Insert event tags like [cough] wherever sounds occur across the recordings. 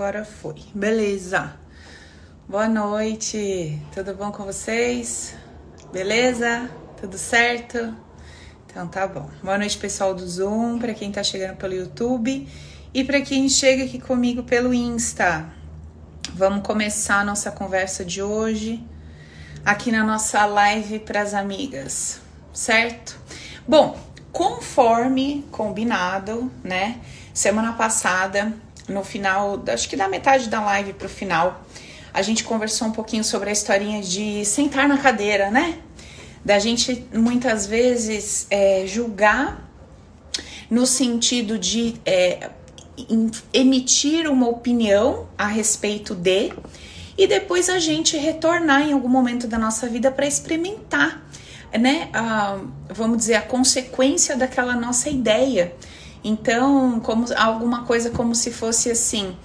Agora foi. Beleza. Boa noite. Tudo bom com vocês? Beleza? Tudo certo? Então tá bom. Boa noite, pessoal do Zoom, para quem tá chegando pelo YouTube e para quem chega aqui comigo pelo Insta. Vamos começar a nossa conversa de hoje aqui na nossa live para as amigas, certo? Bom, conforme combinado, né? Semana passada no final, acho que da metade da live pro final, a gente conversou um pouquinho sobre a historinha de sentar na cadeira, né? Da gente muitas vezes é, julgar no sentido de é, emitir uma opinião a respeito de e depois a gente retornar em algum momento da nossa vida para experimentar, né? A, vamos dizer, a consequência daquela nossa ideia. Então, como alguma coisa como se fosse assim,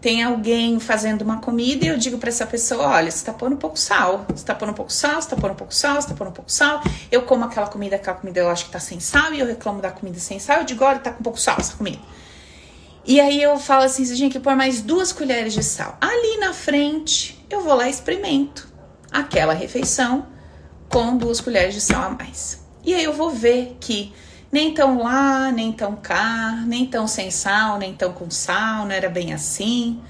tem alguém fazendo uma comida e eu digo para essa pessoa, olha, você tá pondo um pouco sal, você tá pondo um pouco sal, você tá pondo um pouco sal, você tá pondo um pouco sal. Eu como aquela comida, aquela comida eu acho que tá sem sal e eu reclamo da comida sem sal, eu digo, olha, tá com pouco sal essa comida. E aí eu falo assim, você tinha que pôr mais duas colheres de sal. Ali na frente, eu vou lá e experimento aquela refeição com duas colheres de sal a mais. E aí eu vou ver que nem tão lá, nem tão cá, nem tão sem sal, nem tão com sal, não era bem assim.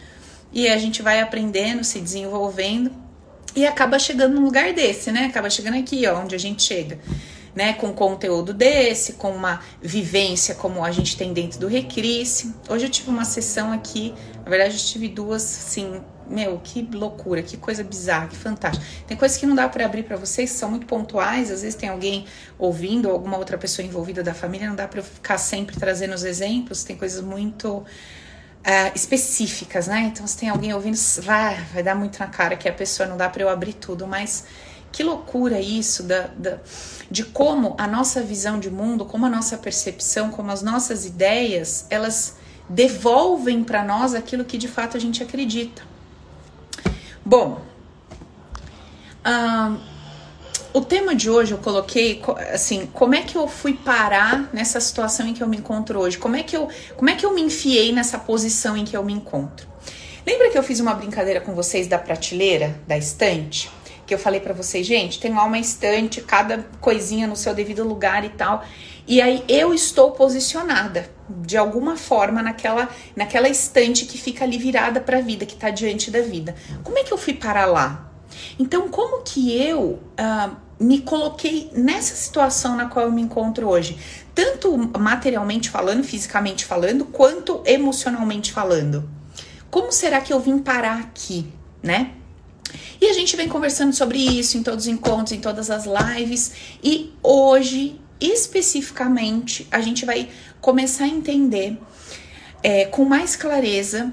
E a gente vai aprendendo, se desenvolvendo e acaba chegando num lugar desse, né? Acaba chegando aqui, ó, onde a gente chega, né? Com conteúdo desse, com uma vivência como a gente tem dentro do Recrisse. Hoje eu tive uma sessão aqui, na verdade eu tive duas, assim, meu, que loucura, que coisa bizarra, que fantástico. Tem coisas que não dá para abrir para vocês, são muito pontuais, às vezes tem alguém ouvindo, ou alguma outra pessoa envolvida da família, não dá para eu ficar sempre trazendo os exemplos, tem coisas muito uh, específicas, né? Então, se tem alguém ouvindo, vai, vai dar muito na cara que a pessoa não dá para eu abrir tudo, mas que loucura isso da, da, de como a nossa visão de mundo, como a nossa percepção, como as nossas ideias, elas devolvem para nós aquilo que de fato a gente acredita. Bom, uh, o tema de hoje eu coloquei assim, como é que eu fui parar nessa situação em que eu me encontro hoje? Como é que eu, como é que eu me enfiei nessa posição em que eu me encontro? Lembra que eu fiz uma brincadeira com vocês da prateleira, da estante? Que eu falei para vocês, gente, tem lá uma estante, cada coisinha no seu devido lugar e tal. E aí eu estou posicionada de alguma forma naquela naquela estante que fica ali virada para a vida, que está diante da vida. Como é que eu fui para lá? Então, como que eu uh, me coloquei nessa situação na qual eu me encontro hoje? Tanto materialmente falando, fisicamente falando, quanto emocionalmente falando. Como será que eu vim parar aqui, né? E a gente vem conversando sobre isso em todos os encontros, em todas as lives. E hoje especificamente, a gente vai começar a entender é, com mais clareza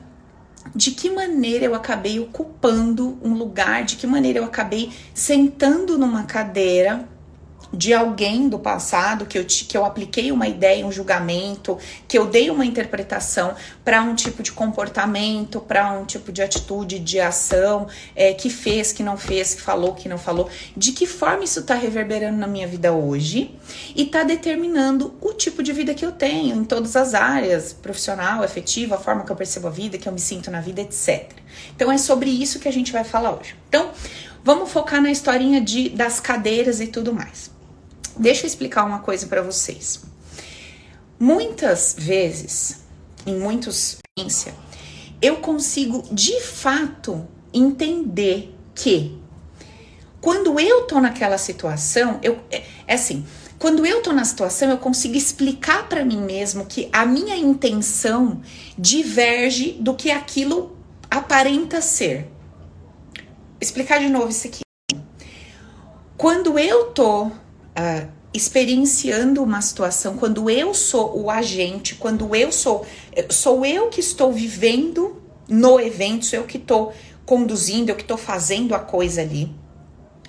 de que maneira eu acabei ocupando um lugar, de que maneira eu acabei sentando numa cadeira de alguém do passado que eu, que eu apliquei uma ideia, um julgamento, que eu dei uma interpretação para um tipo de comportamento, para um tipo de atitude, de ação, é, que fez, que não fez, que falou, que não falou, de que forma isso está reverberando na minha vida hoje e está determinando o tipo de vida que eu tenho em todas as áreas, profissional, afetiva, a forma que eu percebo a vida, que eu me sinto na vida, etc. Então é sobre isso que a gente vai falar hoje. Então, vamos focar na historinha de, das cadeiras e tudo mais. Deixa eu explicar uma coisa para vocês. Muitas vezes, em muitos experiência, eu consigo de fato entender que quando eu tô naquela situação, eu é, é assim, quando eu tô na situação, eu consigo explicar para mim mesmo que a minha intenção diverge do que aquilo aparenta ser. Explicar de novo isso aqui. Quando eu tô uh, experienciando uma situação, quando eu sou o agente, quando eu sou, sou eu que estou vivendo no evento, sou eu que estou conduzindo, eu que estou fazendo a coisa ali,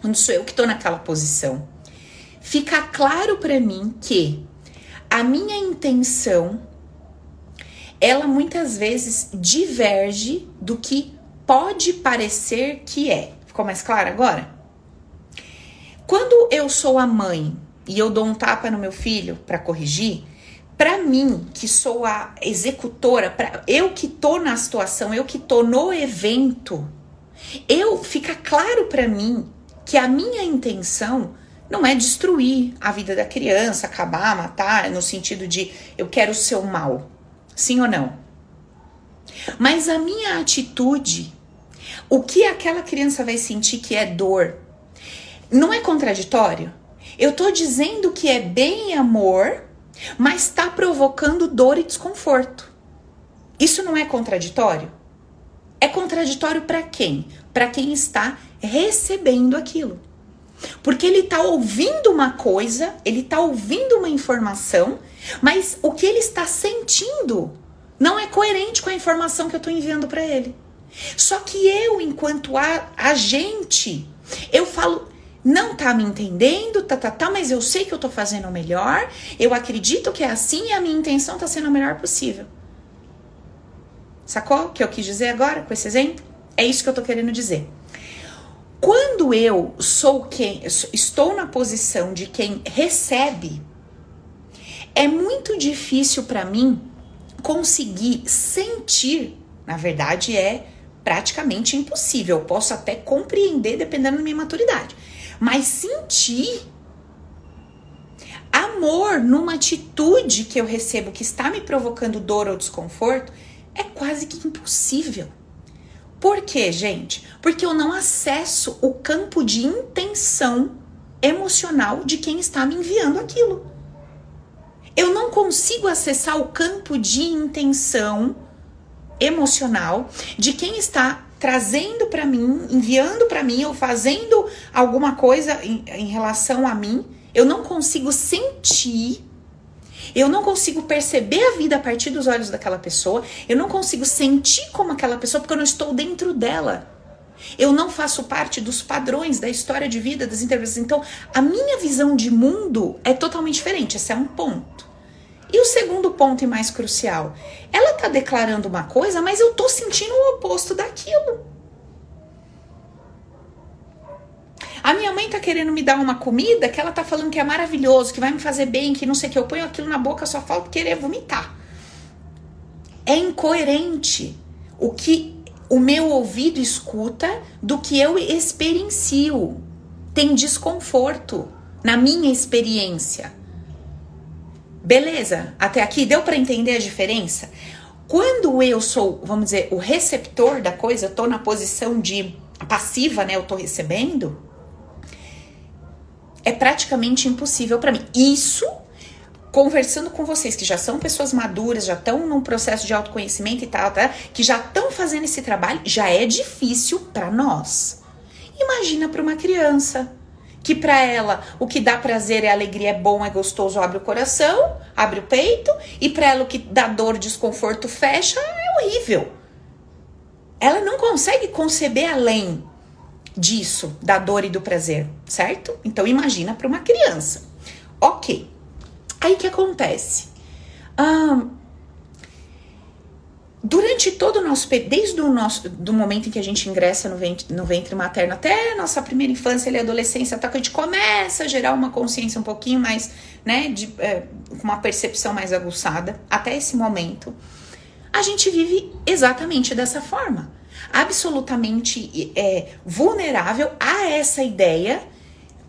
quando sou eu que estou naquela posição, fica claro para mim que a minha intenção ela muitas vezes diverge do que pode parecer que é. Ficou mais claro agora? Quando eu sou a mãe e eu dou um tapa no meu filho para corrigir, para mim, que sou a executora, pra, eu que tô na situação, eu que tô no evento, eu fica claro para mim que a minha intenção não é destruir a vida da criança, acabar, matar, no sentido de eu quero o seu mal. Sim ou não? Mas a minha atitude, o que aquela criança vai sentir que é dor, não é contraditório? Eu tô dizendo que é bem amor, mas está provocando dor e desconforto. Isso não é contraditório? É contraditório para quem? Para quem está recebendo aquilo. Porque ele está ouvindo uma coisa, ele está ouvindo uma informação, mas o que ele está sentindo não é coerente com a informação que eu estou enviando para ele. Só que eu, enquanto agente, eu falo, não tá me entendendo, tá, tá, tá, mas eu sei que eu tô fazendo o melhor, eu acredito que é assim e a minha intenção tá sendo a melhor possível. Sacou o que eu quis dizer agora com esse exemplo? É isso que eu tô querendo dizer. Quando eu sou quem estou na posição de quem recebe, é muito difícil para mim conseguir sentir, na verdade é praticamente impossível. Eu posso até compreender dependendo da minha maturidade, mas sentir amor numa atitude que eu recebo que está me provocando dor ou desconforto é quase que impossível. Por quê, gente? Porque eu não acesso o campo de intenção emocional de quem está me enviando aquilo. Eu não consigo acessar o campo de intenção emocional de quem está trazendo para mim, enviando para mim ou fazendo alguma coisa em, em relação a mim. Eu não consigo sentir eu não consigo perceber a vida a partir dos olhos daquela pessoa. Eu não consigo sentir como aquela pessoa porque eu não estou dentro dela. Eu não faço parte dos padrões da história de vida das interpretações. Então, a minha visão de mundo é totalmente diferente. Esse é um ponto. E o segundo ponto e mais crucial, ela tá declarando uma coisa, mas eu tô sentindo o oposto daquilo. A minha mãe tá querendo me dar uma comida que ela tá falando que é maravilhoso, que vai me fazer bem, que não sei o que. Eu ponho aquilo na boca, só falta querer vomitar. É incoerente o que o meu ouvido escuta do que eu experiencio. Tem desconforto na minha experiência. Beleza? Até aqui deu para entender a diferença? Quando eu sou, vamos dizer, o receptor da coisa, eu tô na posição de passiva, né? Eu tô recebendo é praticamente impossível para mim. Isso conversando com vocês que já são pessoas maduras, já estão num processo de autoconhecimento e tal, tá? que já estão fazendo esse trabalho, já é difícil para nós. Imagina para uma criança que para ela o que dá prazer é alegria, é bom, é gostoso, abre o coração, abre o peito, e para ela o que dá dor, desconforto, fecha, é horrível. Ela não consegue conceber além disso, da dor e do prazer, certo? Então imagina para uma criança. Ok. Aí que acontece? Durante todo o nosso desde o nosso do momento em que a gente ingressa no ventre, no ventre materno até nossa primeira infância e adolescência, até que a gente começa a gerar uma consciência um pouquinho mais, né, de é, uma percepção mais aguçada, até esse momento, a gente vive exatamente dessa forma. Absolutamente é, vulnerável a essa ideia,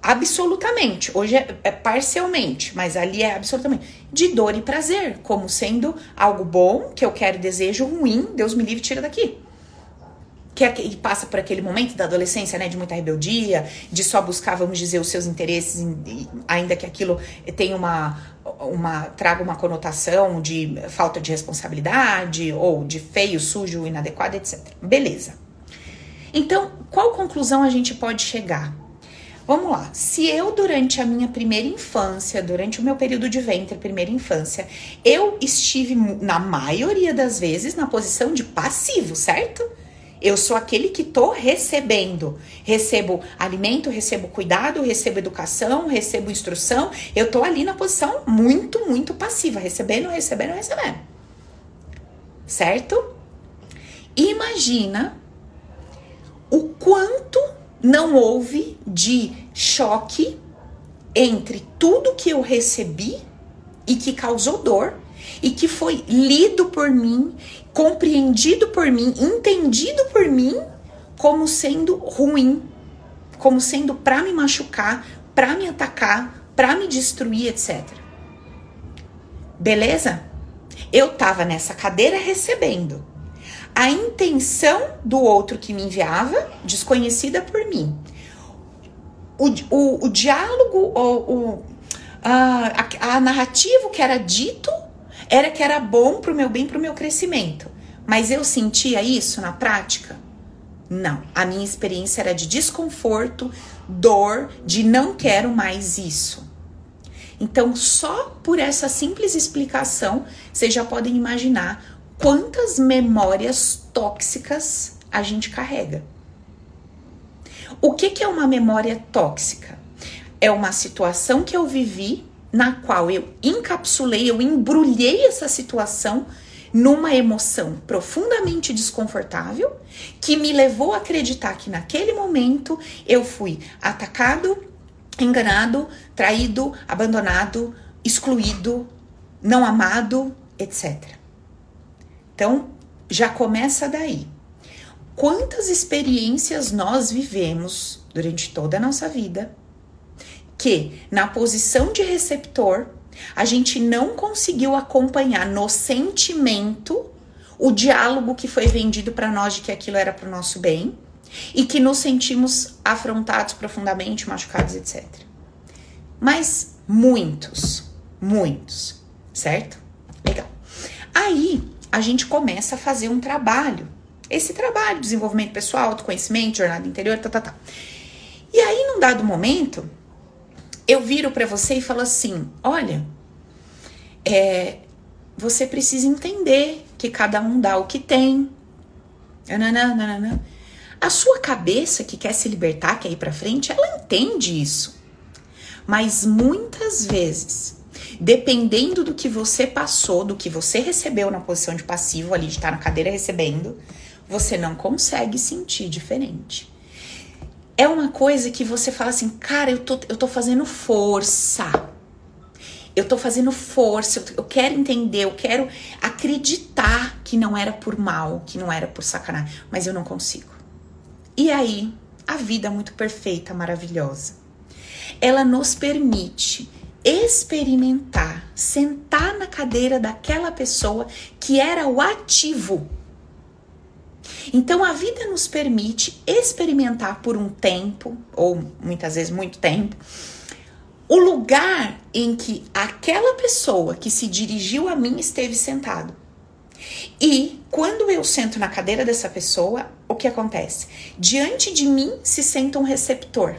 absolutamente. Hoje é, é parcialmente, mas ali é absolutamente de dor e prazer, como sendo algo bom que eu quero desejo ruim, Deus me livre, tira daqui que, é que passa por aquele momento da adolescência, né, de muita rebeldia, de só buscar, vamos dizer, os seus interesses, ainda que aquilo tenha uma, uma traga uma conotação de falta de responsabilidade ou de feio, sujo, inadequado, etc. Beleza. Então, qual conclusão a gente pode chegar? Vamos lá. Se eu, durante a minha primeira infância, durante o meu período de ventre, primeira infância, eu estive, na maioria das vezes, na posição de passivo, certo? Eu sou aquele que tô recebendo. Recebo alimento, recebo cuidado, recebo educação, recebo instrução. Eu tô ali na posição muito, muito passiva, recebendo, recebendo, recebendo. Certo? Imagina o quanto não houve de choque entre tudo que eu recebi e que causou dor e que foi lido por mim, compreendido por mim, entendido por mim como sendo ruim, como sendo para me machucar, para me atacar, para me destruir, etc. Beleza? Eu tava nessa cadeira recebendo a intenção do outro que me enviava, desconhecida por mim. O, o, o diálogo, o, o a, a, a narrativa que era dito era que era bom pro meu bem, pro meu crescimento. Mas eu sentia isso na prática? Não. A minha experiência era de desconforto, dor, de não quero mais isso. Então, só por essa simples explicação, vocês já podem imaginar quantas memórias tóxicas a gente carrega. O que, que é uma memória tóxica? É uma situação que eu vivi na qual eu encapsulei, eu embrulhei essa situação numa emoção profundamente desconfortável que me levou a acreditar que naquele momento eu fui atacado, enganado, traído, abandonado, excluído, não amado, etc. Então, já começa daí. Quantas experiências nós vivemos durante toda a nossa vida que, na posição de receptor, a gente não conseguiu acompanhar no sentimento o diálogo que foi vendido para nós de que aquilo era para o nosso bem e que nos sentimos afrontados profundamente, machucados, etc. Mas muitos, muitos, certo? Legal. Aí a gente começa a fazer um trabalho. Esse trabalho, desenvolvimento pessoal, autoconhecimento, jornada interior, tá, tá, tá. E aí, num dado momento, eu viro para você e falo assim: olha, é, você precisa entender que cada um dá o que tem. Nananana. A sua cabeça que quer se libertar, quer ir para frente, ela entende isso. Mas muitas vezes dependendo do que você passou, do que você recebeu na posição de passivo ali, de estar na cadeira recebendo, você não consegue sentir diferente. É uma coisa que você fala assim, cara, eu tô, eu tô fazendo força. Eu tô fazendo força, eu, quero entender, eu quero acreditar que não era por mal, que não era por sacanagem, mas eu não consigo. E aí, a vida é muito perfeita, maravilhosa. Ela nos permite experimentar, sentar na cadeira daquela pessoa que era o ativo. Então a vida nos permite experimentar por um tempo, ou muitas vezes muito tempo, o lugar em que aquela pessoa que se dirigiu a mim esteve sentado. E quando eu sento na cadeira dessa pessoa, o que acontece? Diante de mim se senta um receptor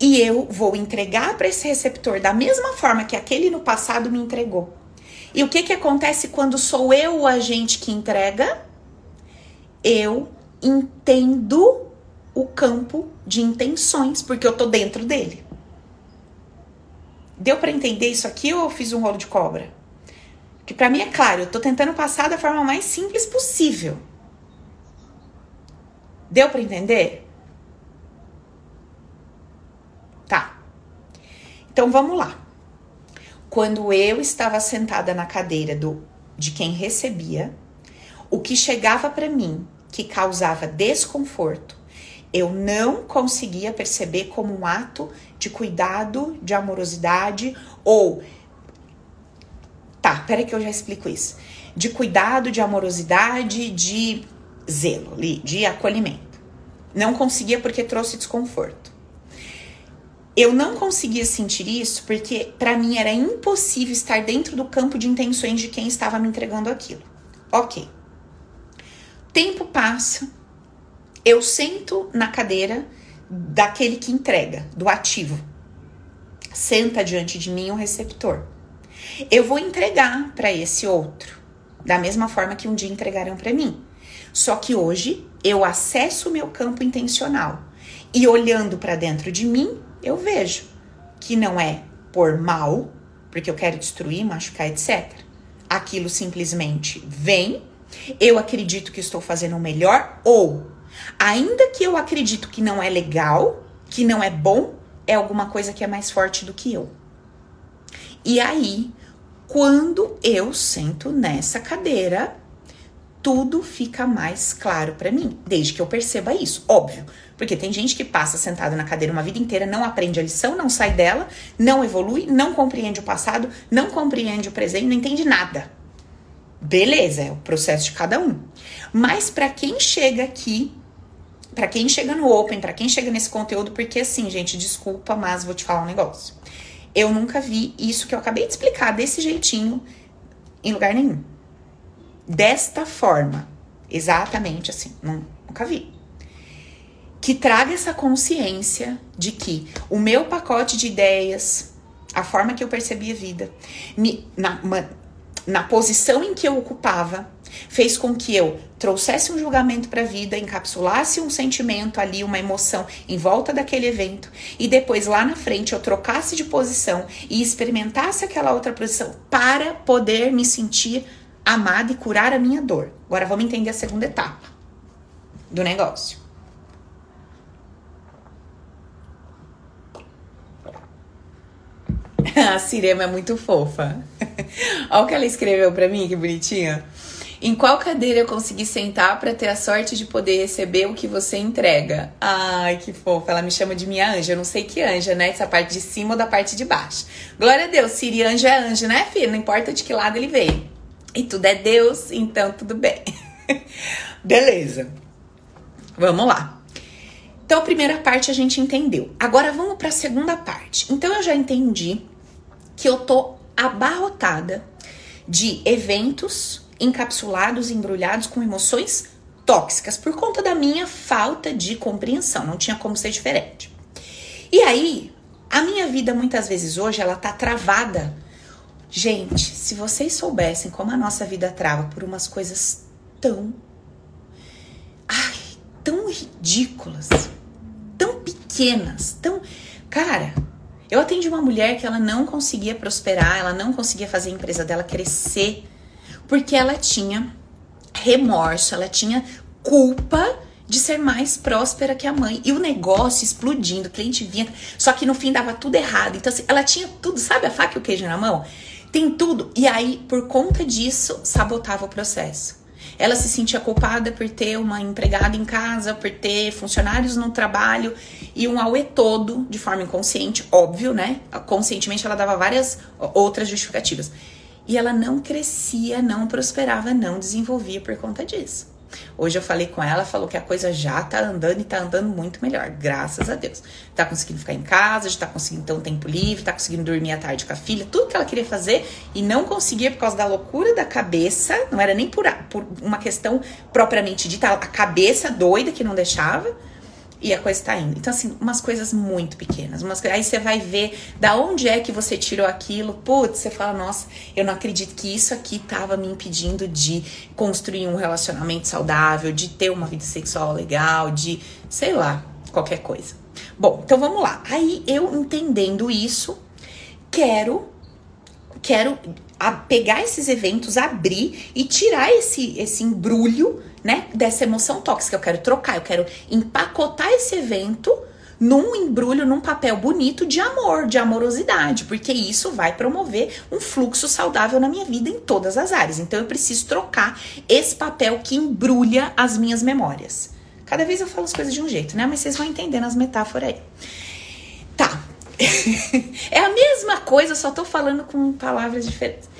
e eu vou entregar para esse receptor da mesma forma que aquele no passado me entregou. E o que, que acontece quando sou eu o agente que entrega? Eu entendo o campo de intenções, porque eu tô dentro dele. Deu para entender isso aqui ou eu fiz um rolo de cobra? Que para mim é claro, eu tô tentando passar da forma mais simples possível. Deu para entender? Então vamos lá. Quando eu estava sentada na cadeira do de quem recebia, o que chegava para mim que causava desconforto, eu não conseguia perceber como um ato de cuidado, de amorosidade ou Tá, peraí que eu já explico isso. De cuidado, de amorosidade, de zelo, de acolhimento. Não conseguia porque trouxe desconforto. Eu não conseguia sentir isso porque para mim era impossível estar dentro do campo de intenções de quem estava me entregando aquilo. Ok. Tempo passa, eu sento na cadeira daquele que entrega, do ativo. Senta diante de mim o receptor. Eu vou entregar para esse outro, da mesma forma que um dia entregaram para mim. Só que hoje eu acesso o meu campo intencional e olhando para dentro de mim, eu vejo que não é por mal, porque eu quero destruir, machucar, etc. Aquilo simplesmente vem, eu acredito que estou fazendo o melhor, ou ainda que eu acredito que não é legal, que não é bom, é alguma coisa que é mais forte do que eu. E aí, Quando eu sento nessa cadeira, tudo fica mais claro para mim, desde que eu perceba isso, óbvio. Porque tem gente que passa sentado na cadeira uma vida inteira, não aprende a lição, não sai dela, não evolui, não compreende o passado, não compreende o presente, não entende nada. Beleza, é o processo de cada um. Mas para quem chega aqui, para quem chega no Open, para quem chega nesse conteúdo, porque assim, gente, desculpa, mas vou te falar um negócio. Eu nunca vi isso que eu acabei de explicar desse jeitinho em lugar nenhum desta forma. Exatamente assim. Nunca vi. Que traga essa consciência de que o meu pacote de ideias, a forma que eu percebia a vida, me, na, na posição em que eu ocupava, fez com que eu trouxesse um julgamento para a vida, encapsulasse um sentimento ali, uma emoção em volta daquele evento e depois lá na frente eu trocasse de posição e experimentasse aquela outra posição para poder me sentir amada e curar a minha dor. Agora vamos entender a segunda etapa do negócio. [laughs] a Cirema é muito fofa. Olha o que ela escreveu para mim, que bonitinha. Em qual cadeira eu consegui sentar para ter a sorte de poder receber o que você entrega? Ai, que fofa. Ela me chama de minha anja. Eu não sei que anja, né? Essa parte de cima ou da parte de baixo. Glória a Deus, Siri anja é anjo, né, filho? Não importa de que lado ele veio e tudo é Deus, então tudo bem. [laughs] Beleza. Vamos lá. Então, a primeira parte a gente entendeu. Agora vamos para a segunda parte. Então, eu já entendi que eu tô abarrotada de eventos encapsulados, embrulhados com emoções tóxicas por conta da minha falta de compreensão. Não tinha como ser diferente. E aí, a minha vida muitas vezes hoje ela tá travada Gente, se vocês soubessem como a nossa vida trava por umas coisas tão. Ai, tão ridículas, tão pequenas, tão. Cara, eu atendi uma mulher que ela não conseguia prosperar, ela não conseguia fazer a empresa dela crescer, porque ela tinha remorso, ela tinha culpa de ser mais próspera que a mãe. E o negócio explodindo, o cliente vinha, só que no fim dava tudo errado. Então, assim, ela tinha tudo, sabe a faca e o queijo na mão? tem tudo. E aí, por conta disso, sabotava o processo. Ela se sentia culpada por ter uma empregada em casa, por ter funcionários no trabalho e um auê todo de forma inconsciente, óbvio, né? Conscientemente ela dava várias outras justificativas. E ela não crescia, não prosperava, não desenvolvia por conta disso. Hoje eu falei com ela, falou que a coisa já tá andando e tá andando muito melhor, graças a Deus. Tá conseguindo ficar em casa, já tá conseguindo ter um tempo livre, tá conseguindo dormir à tarde com a filha, tudo que ela queria fazer e não conseguia por causa da loucura da cabeça, não era nem por, por uma questão propriamente dita, a cabeça doida que não deixava e a coisa tá indo. Então, assim, umas coisas muito pequenas. Umas, aí você vai ver da onde é que você tirou aquilo. Putz, você fala, nossa, eu não acredito que isso aqui tava me impedindo de construir um relacionamento saudável, de ter uma vida sexual legal, de, sei lá, qualquer coisa. Bom, então vamos lá. Aí eu entendendo isso, quero quero pegar esses eventos, abrir e tirar esse esse embrulho né, dessa emoção tóxica. Eu quero trocar, eu quero empacotar esse evento num embrulho, num papel bonito de amor, de amorosidade, porque isso vai promover um fluxo saudável na minha vida em todas as áreas. Então eu preciso trocar esse papel que embrulha as minhas memórias. Cada vez eu falo as coisas de um jeito, né? Mas vocês vão entendendo as metáforas aí. Tá. [laughs] é a mesma coisa, só tô falando com palavras diferentes.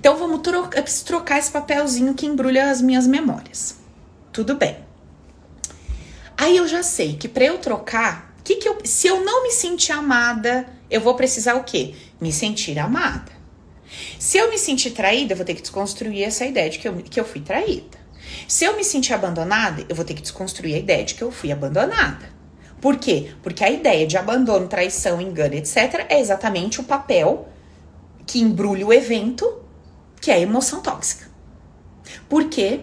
Então vamos trocar, eu preciso trocar esse papelzinho que embrulha as minhas memórias tudo bem. Aí eu já sei que para eu trocar, que que eu, se eu não me sentir amada, eu vou precisar o quê? Me sentir amada. Se eu me sentir traída, eu vou ter que desconstruir essa ideia de que eu, que eu fui traída. Se eu me sentir abandonada, eu vou ter que desconstruir a ideia de que eu fui abandonada. Por quê? Porque a ideia de abandono, traição, engano, etc., é exatamente o papel que embrulha o evento, que é a emoção tóxica. Por quê?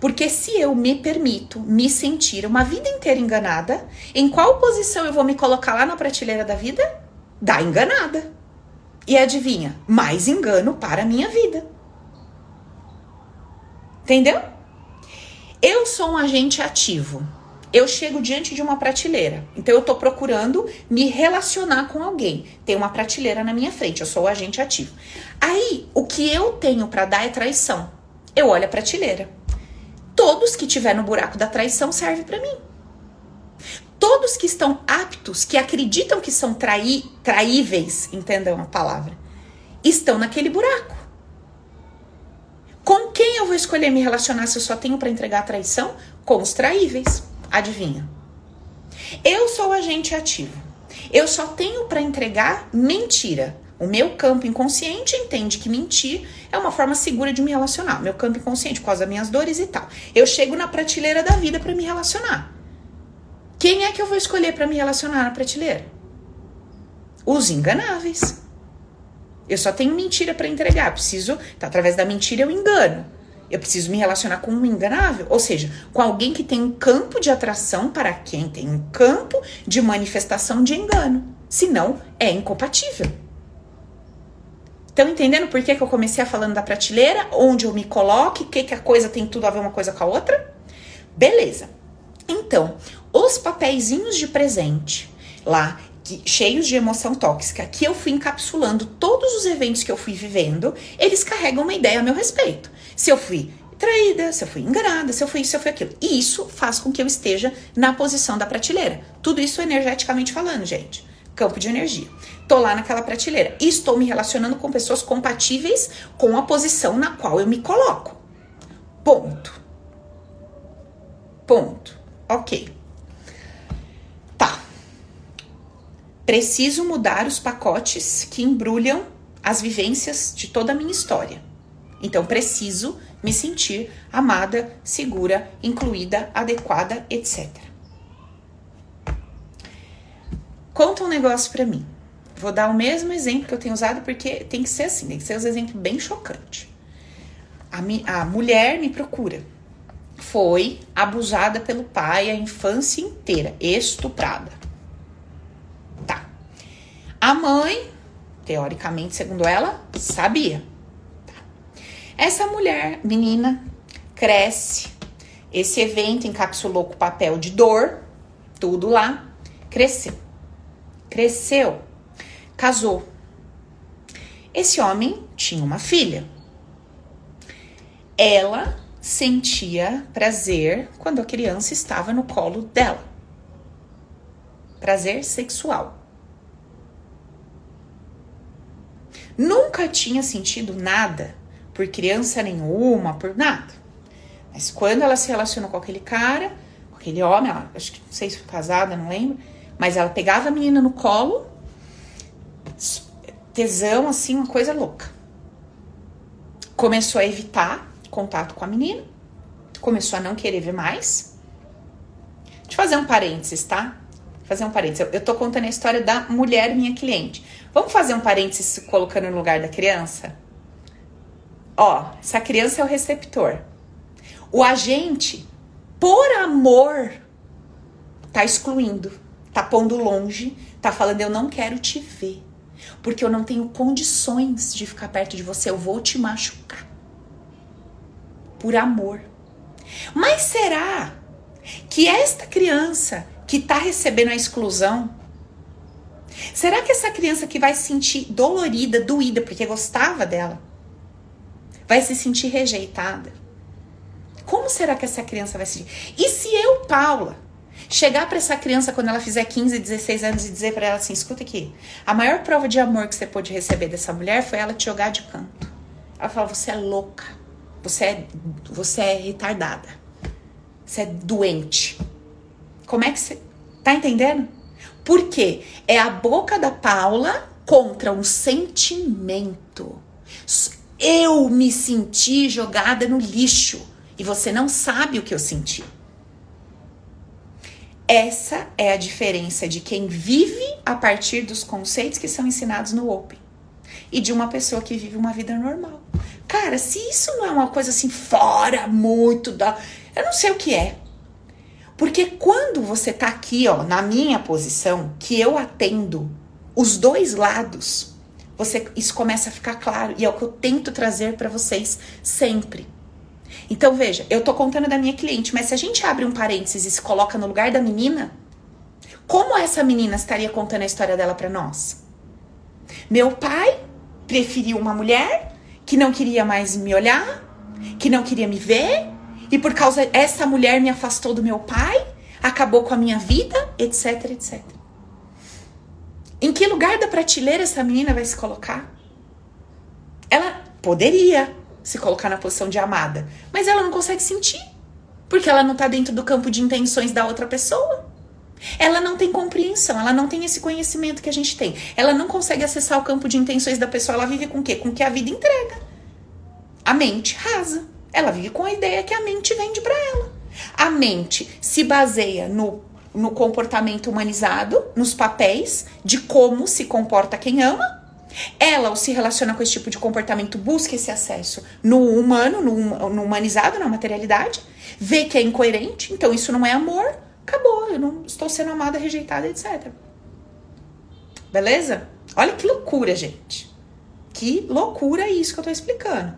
Porque se eu me permito me sentir uma vida inteira enganada, em qual posição eu vou me colocar lá na prateleira da vida? Da enganada. E adivinha? Mais engano para a minha vida. Entendeu? Eu sou um agente ativo. eu chego diante de uma prateleira. Então eu tô procurando me relacionar com alguém. Tem uma prateleira na minha frente, eu sou o agente ativo. Aí, o que eu tenho para dar é traição. Eu olho a prateleira. Todos que tiver no buraco da traição serve para mim. Todos que estão aptos, que acreditam que são trai, traíveis, entendam a palavra, estão naquele buraco. Com quem eu vou escolher me relacionar se eu só tenho para entregar a traição? Com os traíveis. Adivinha? Eu sou o agente ativo. Eu só tenho para entregar mentira. O meu campo inconsciente entende que mentir é uma forma segura de me relacionar. Meu campo inconsciente, por causa das minhas dores e tal. Eu chego na prateleira da vida para me relacionar. Quem é que eu vou escolher para me relacionar na prateleira? Os enganáveis. Eu só tenho mentira para entregar. Preciso, tá, através da mentira eu engano. Eu preciso me relacionar com um enganável, ou seja, com alguém que tem um campo de atração para quem tem um campo de manifestação de engano. Senão, é incompatível. Estão entendendo por que, que eu comecei a falando da prateleira? Onde eu me coloque, que, que a coisa tem tudo a ver uma coisa com a outra? Beleza. Então, os papeizinhos de presente lá, que, cheios de emoção tóxica, que eu fui encapsulando todos os eventos que eu fui vivendo, eles carregam uma ideia a meu respeito. Se eu fui traída, se eu fui enganada, se eu fui isso, se eu fui aquilo. E isso faz com que eu esteja na posição da prateleira. Tudo isso energeticamente falando, gente. Campo de energia. Tô lá naquela prateleira e estou me relacionando com pessoas compatíveis com a posição na qual eu me coloco. Ponto. Ponto. Ok. Tá. Preciso mudar os pacotes que embrulham as vivências de toda a minha história. Então, preciso me sentir amada, segura, incluída, adequada, etc. Conta um negócio para mim. Vou dar o mesmo exemplo que eu tenho usado porque tem que ser assim, tem que ser um exemplo bem chocante. A, mi, a mulher me procura foi abusada pelo pai a infância inteira, estuprada. Tá. A mãe, teoricamente, segundo ela, sabia. Tá. Essa mulher, menina, cresce. Esse evento encapsulou com papel de dor, tudo lá. Cresceu. Cresceu. Casou. Esse homem tinha uma filha. Ela sentia prazer quando a criança estava no colo dela. Prazer sexual. Nunca tinha sentido nada por criança nenhuma, por nada. Mas quando ela se relacionou com aquele cara, com aquele homem, ela, acho que não sei se foi casada, não lembro, mas ela pegava a menina no colo, tesão, assim, uma coisa louca. Começou a evitar contato com a menina, começou a não querer ver mais. Deixa eu fazer um parênteses, tá? Fazer um parênteses. Eu, eu tô contando a história da mulher, minha cliente. Vamos fazer um parênteses colocando no lugar da criança? Ó, essa criança é o receptor. O agente, por amor, tá excluindo, tá pondo longe, tá falando: eu não quero te ver, porque eu não tenho condições de ficar perto de você, eu vou te machucar por amor. Mas será que esta criança que está recebendo a exclusão, será que essa criança que vai se sentir dolorida, doída, porque gostava dela, vai se sentir rejeitada? Como será que essa criança vai se sentir? E se eu, Paula, chegar para essa criança quando ela fizer 15, 16 anos e dizer para ela assim: escuta aqui, a maior prova de amor que você pôde receber dessa mulher foi ela te jogar de canto. Ela fala: você é louca. Você é, você é retardada. Você é doente. Como é que você. Tá entendendo? Por quê? É a boca da Paula contra um sentimento. Eu me senti jogada no lixo e você não sabe o que eu senti. Essa é a diferença de quem vive a partir dos conceitos que são ensinados no Open e de uma pessoa que vive uma vida normal. Cara, se isso não é uma coisa assim fora muito da. Eu não sei o que é. Porque quando você tá aqui, ó, na minha posição, que eu atendo os dois lados, você isso começa a ficar claro e é o que eu tento trazer para vocês sempre. Então veja, eu tô contando da minha cliente, mas se a gente abre um parênteses e se coloca no lugar da menina, como essa menina estaria contando a história dela para nós? Meu pai preferiu uma mulher que não queria mais me olhar, que não queria me ver, e por causa essa mulher me afastou do meu pai, acabou com a minha vida, etc, etc. Em que lugar da prateleira essa menina vai se colocar? Ela poderia se colocar na posição de amada, mas ela não consegue sentir, porque ela não tá dentro do campo de intenções da outra pessoa. Ela não tem compreensão, ela não tem esse conhecimento que a gente tem. Ela não consegue acessar o campo de intenções da pessoa. Ela vive com o quê? Com o que a vida entrega. A mente rasa. Ela vive com a ideia que a mente vende para ela. A mente se baseia no, no comportamento humanizado, nos papéis de como se comporta quem ama. Ela, ao se relaciona com esse tipo de comportamento, busca esse acesso no humano, no, no humanizado, na materialidade, vê que é incoerente, então isso não é amor acabou, eu não estou sendo amada, rejeitada, etc. Beleza? Olha que loucura, gente. Que loucura isso que eu tô explicando.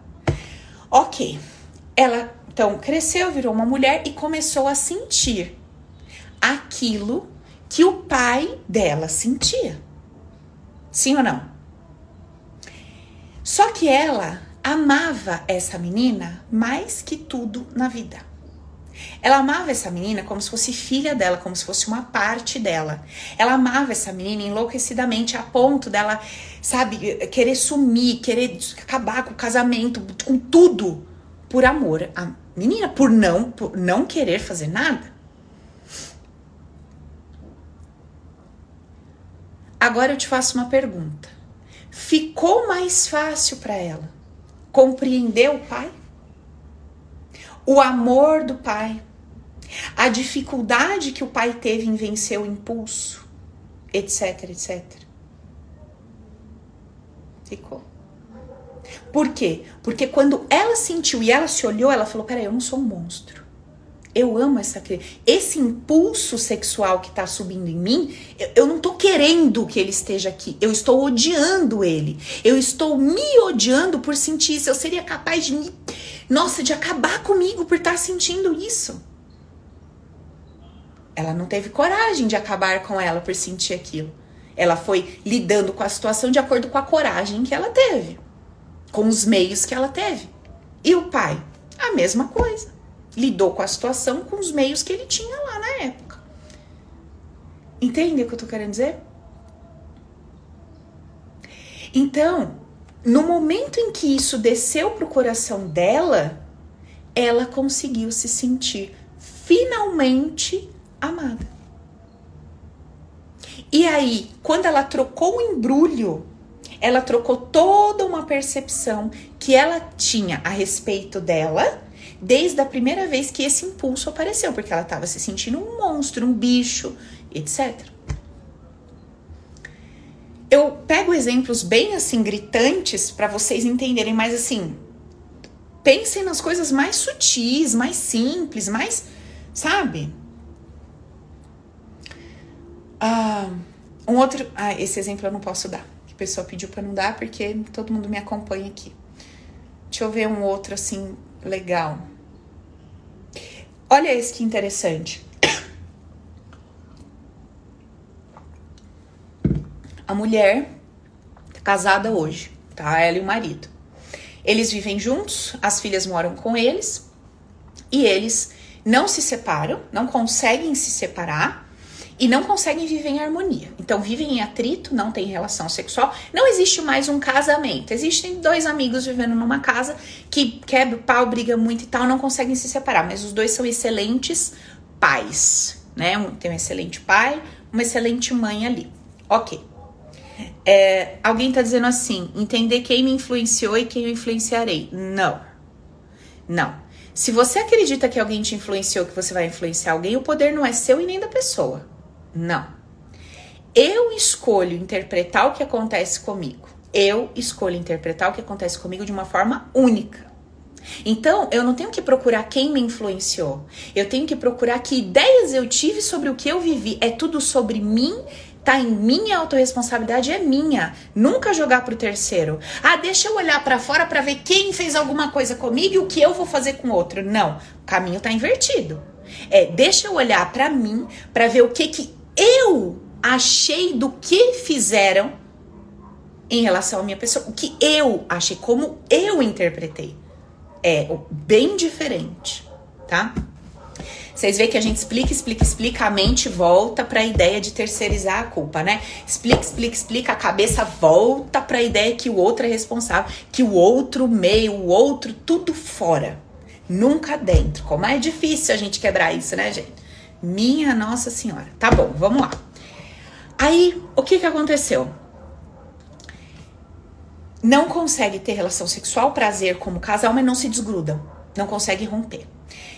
Ok. Ela então cresceu, virou uma mulher e começou a sentir aquilo que o pai dela sentia. Sim ou não? Só que ela amava essa menina mais que tudo na vida. Ela amava essa menina como se fosse filha dela, como se fosse uma parte dela. Ela amava essa menina enlouquecidamente a ponto dela, sabe, querer sumir, querer acabar com o casamento, com tudo por amor. A menina por não, por não querer fazer nada. Agora eu te faço uma pergunta. Ficou mais fácil para ela compreender o pai? o amor do pai, a dificuldade que o pai teve em vencer o impulso, etc, etc. Ficou. Por quê? Porque quando ela sentiu e ela se olhou, ela falou: Peraí, eu não sou um monstro. Eu amo essa criança. Esse impulso sexual que tá subindo em mim, eu, eu, não tô querendo que ele esteja aqui. Eu estou odiando ele. Eu estou me odiando por sentir isso. Eu seria capaz de me nossa, de acabar comigo por estar tá sentindo isso. Ela não teve coragem de acabar com ela por sentir aquilo. Ela foi lidando com a situação de acordo com a coragem que ela teve, com os meios que ela teve. E o pai, a mesma coisa. Lidou com a situação com os meios que ele tinha lá na época. Entende o que eu tô querendo dizer? Então, no momento em que isso desceu pro coração dela, ela conseguiu se sentir finalmente amada. E aí, quando ela trocou o embrulho, ela trocou toda uma percepção que ela tinha a respeito dela desde a primeira vez que esse impulso apareceu, porque ela estava se sentindo um monstro, um bicho, etc eu pego exemplos bem assim gritantes para vocês entenderem, mas assim, pensem nas coisas mais sutis, mais simples, mais, sabe? Ah, um outro, ah, esse exemplo eu não posso dar, que pessoa pediu para não dar porque todo mundo me acompanha aqui. Deixa eu ver um outro assim legal. Olha esse que interessante. A mulher casada hoje, tá? Ela e o marido. Eles vivem juntos, as filhas moram com eles e eles não se separam, não conseguem se separar e não conseguem viver em harmonia. Então vivem em atrito, não tem relação sexual, não existe mais um casamento. Existem dois amigos vivendo numa casa que quebra o pau, briga muito e tal, não conseguem se separar, mas os dois são excelentes pais, né? Tem um excelente pai, uma excelente mãe ali. OK. É, alguém tá dizendo assim: entender quem me influenciou e quem eu influenciarei. Não. Não. Se você acredita que alguém te influenciou, que você vai influenciar alguém, o poder não é seu e nem da pessoa. Não. Eu escolho interpretar o que acontece comigo. Eu escolho interpretar o que acontece comigo de uma forma única. Então, eu não tenho que procurar quem me influenciou. Eu tenho que procurar que ideias eu tive sobre o que eu vivi. É tudo sobre mim Tá em minha autorresponsabilidade, é minha. Nunca jogar pro terceiro. Ah, deixa eu olhar para fora para ver quem fez alguma coisa comigo e o que eu vou fazer com outro. Não, o caminho tá invertido. É, deixa eu olhar para mim para ver o que que eu achei do que fizeram em relação à minha pessoa, o que eu achei, como eu interpretei. É bem diferente, tá? Vocês veem que a gente explica, explica, explica, a mente volta para a ideia de terceirizar a culpa, né? Explica, explica, explica, a cabeça volta para a ideia que o outro é responsável, que o outro meio, o outro, tudo fora. Nunca dentro. Como é difícil a gente quebrar isso, né, gente? Minha Nossa Senhora. Tá bom, vamos lá. Aí, o que que aconteceu? Não consegue ter relação sexual, prazer como casal, mas não se desgruda. Não consegue romper.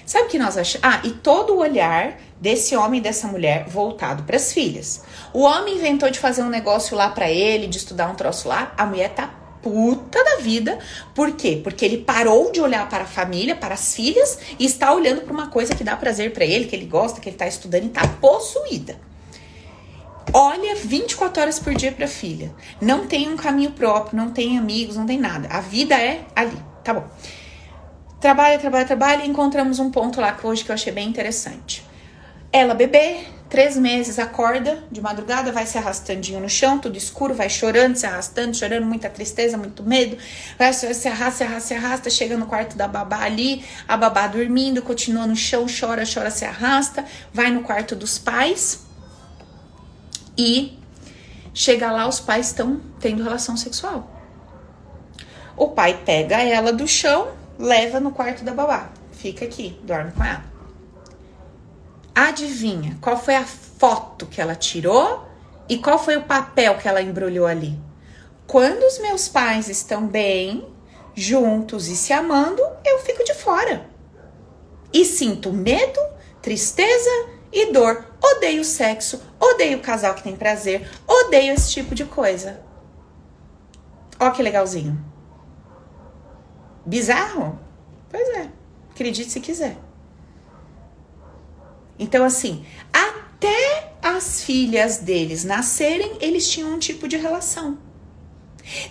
Sabe o que nós achamos? Ah, e todo o olhar desse homem e dessa mulher voltado para as filhas. O homem inventou de fazer um negócio lá para ele, de estudar um troço lá, a mulher tá puta da vida. Por quê? Porque ele parou de olhar para a família, para as filhas e está olhando para uma coisa que dá prazer para ele, que ele gosta, que ele tá estudando e tá possuída. Olha 24 horas por dia para a filha. Não tem um caminho próprio, não tem amigos, não tem nada. A vida é ali, tá bom? Trabalha, trabalha, trabalha e encontramos um ponto lá que hoje que eu achei bem interessante. Ela bebê, três meses, acorda de madrugada, vai se arrastandinho no chão, tudo escuro, vai chorando, se arrastando, chorando, muita tristeza, muito medo, vai se arrasta, se arrasta, se arrasta, chega no quarto da babá ali, a babá dormindo, continua no chão, chora, chora, se arrasta, vai no quarto dos pais e chega lá, os pais estão tendo relação sexual. O pai pega ela do chão, leva no quarto da babá. Fica aqui, dorme com ela. Adivinha qual foi a foto que ela tirou e qual foi o papel que ela embrulhou ali? Quando os meus pais estão bem, juntos e se amando, eu fico de fora. E sinto medo, tristeza e dor. Odeio sexo, odeio casal que tem prazer, odeio esse tipo de coisa. Ó que legalzinho. Bizarro? Pois é. Acredite se quiser. Então, assim, até as filhas deles nascerem, eles tinham um tipo de relação.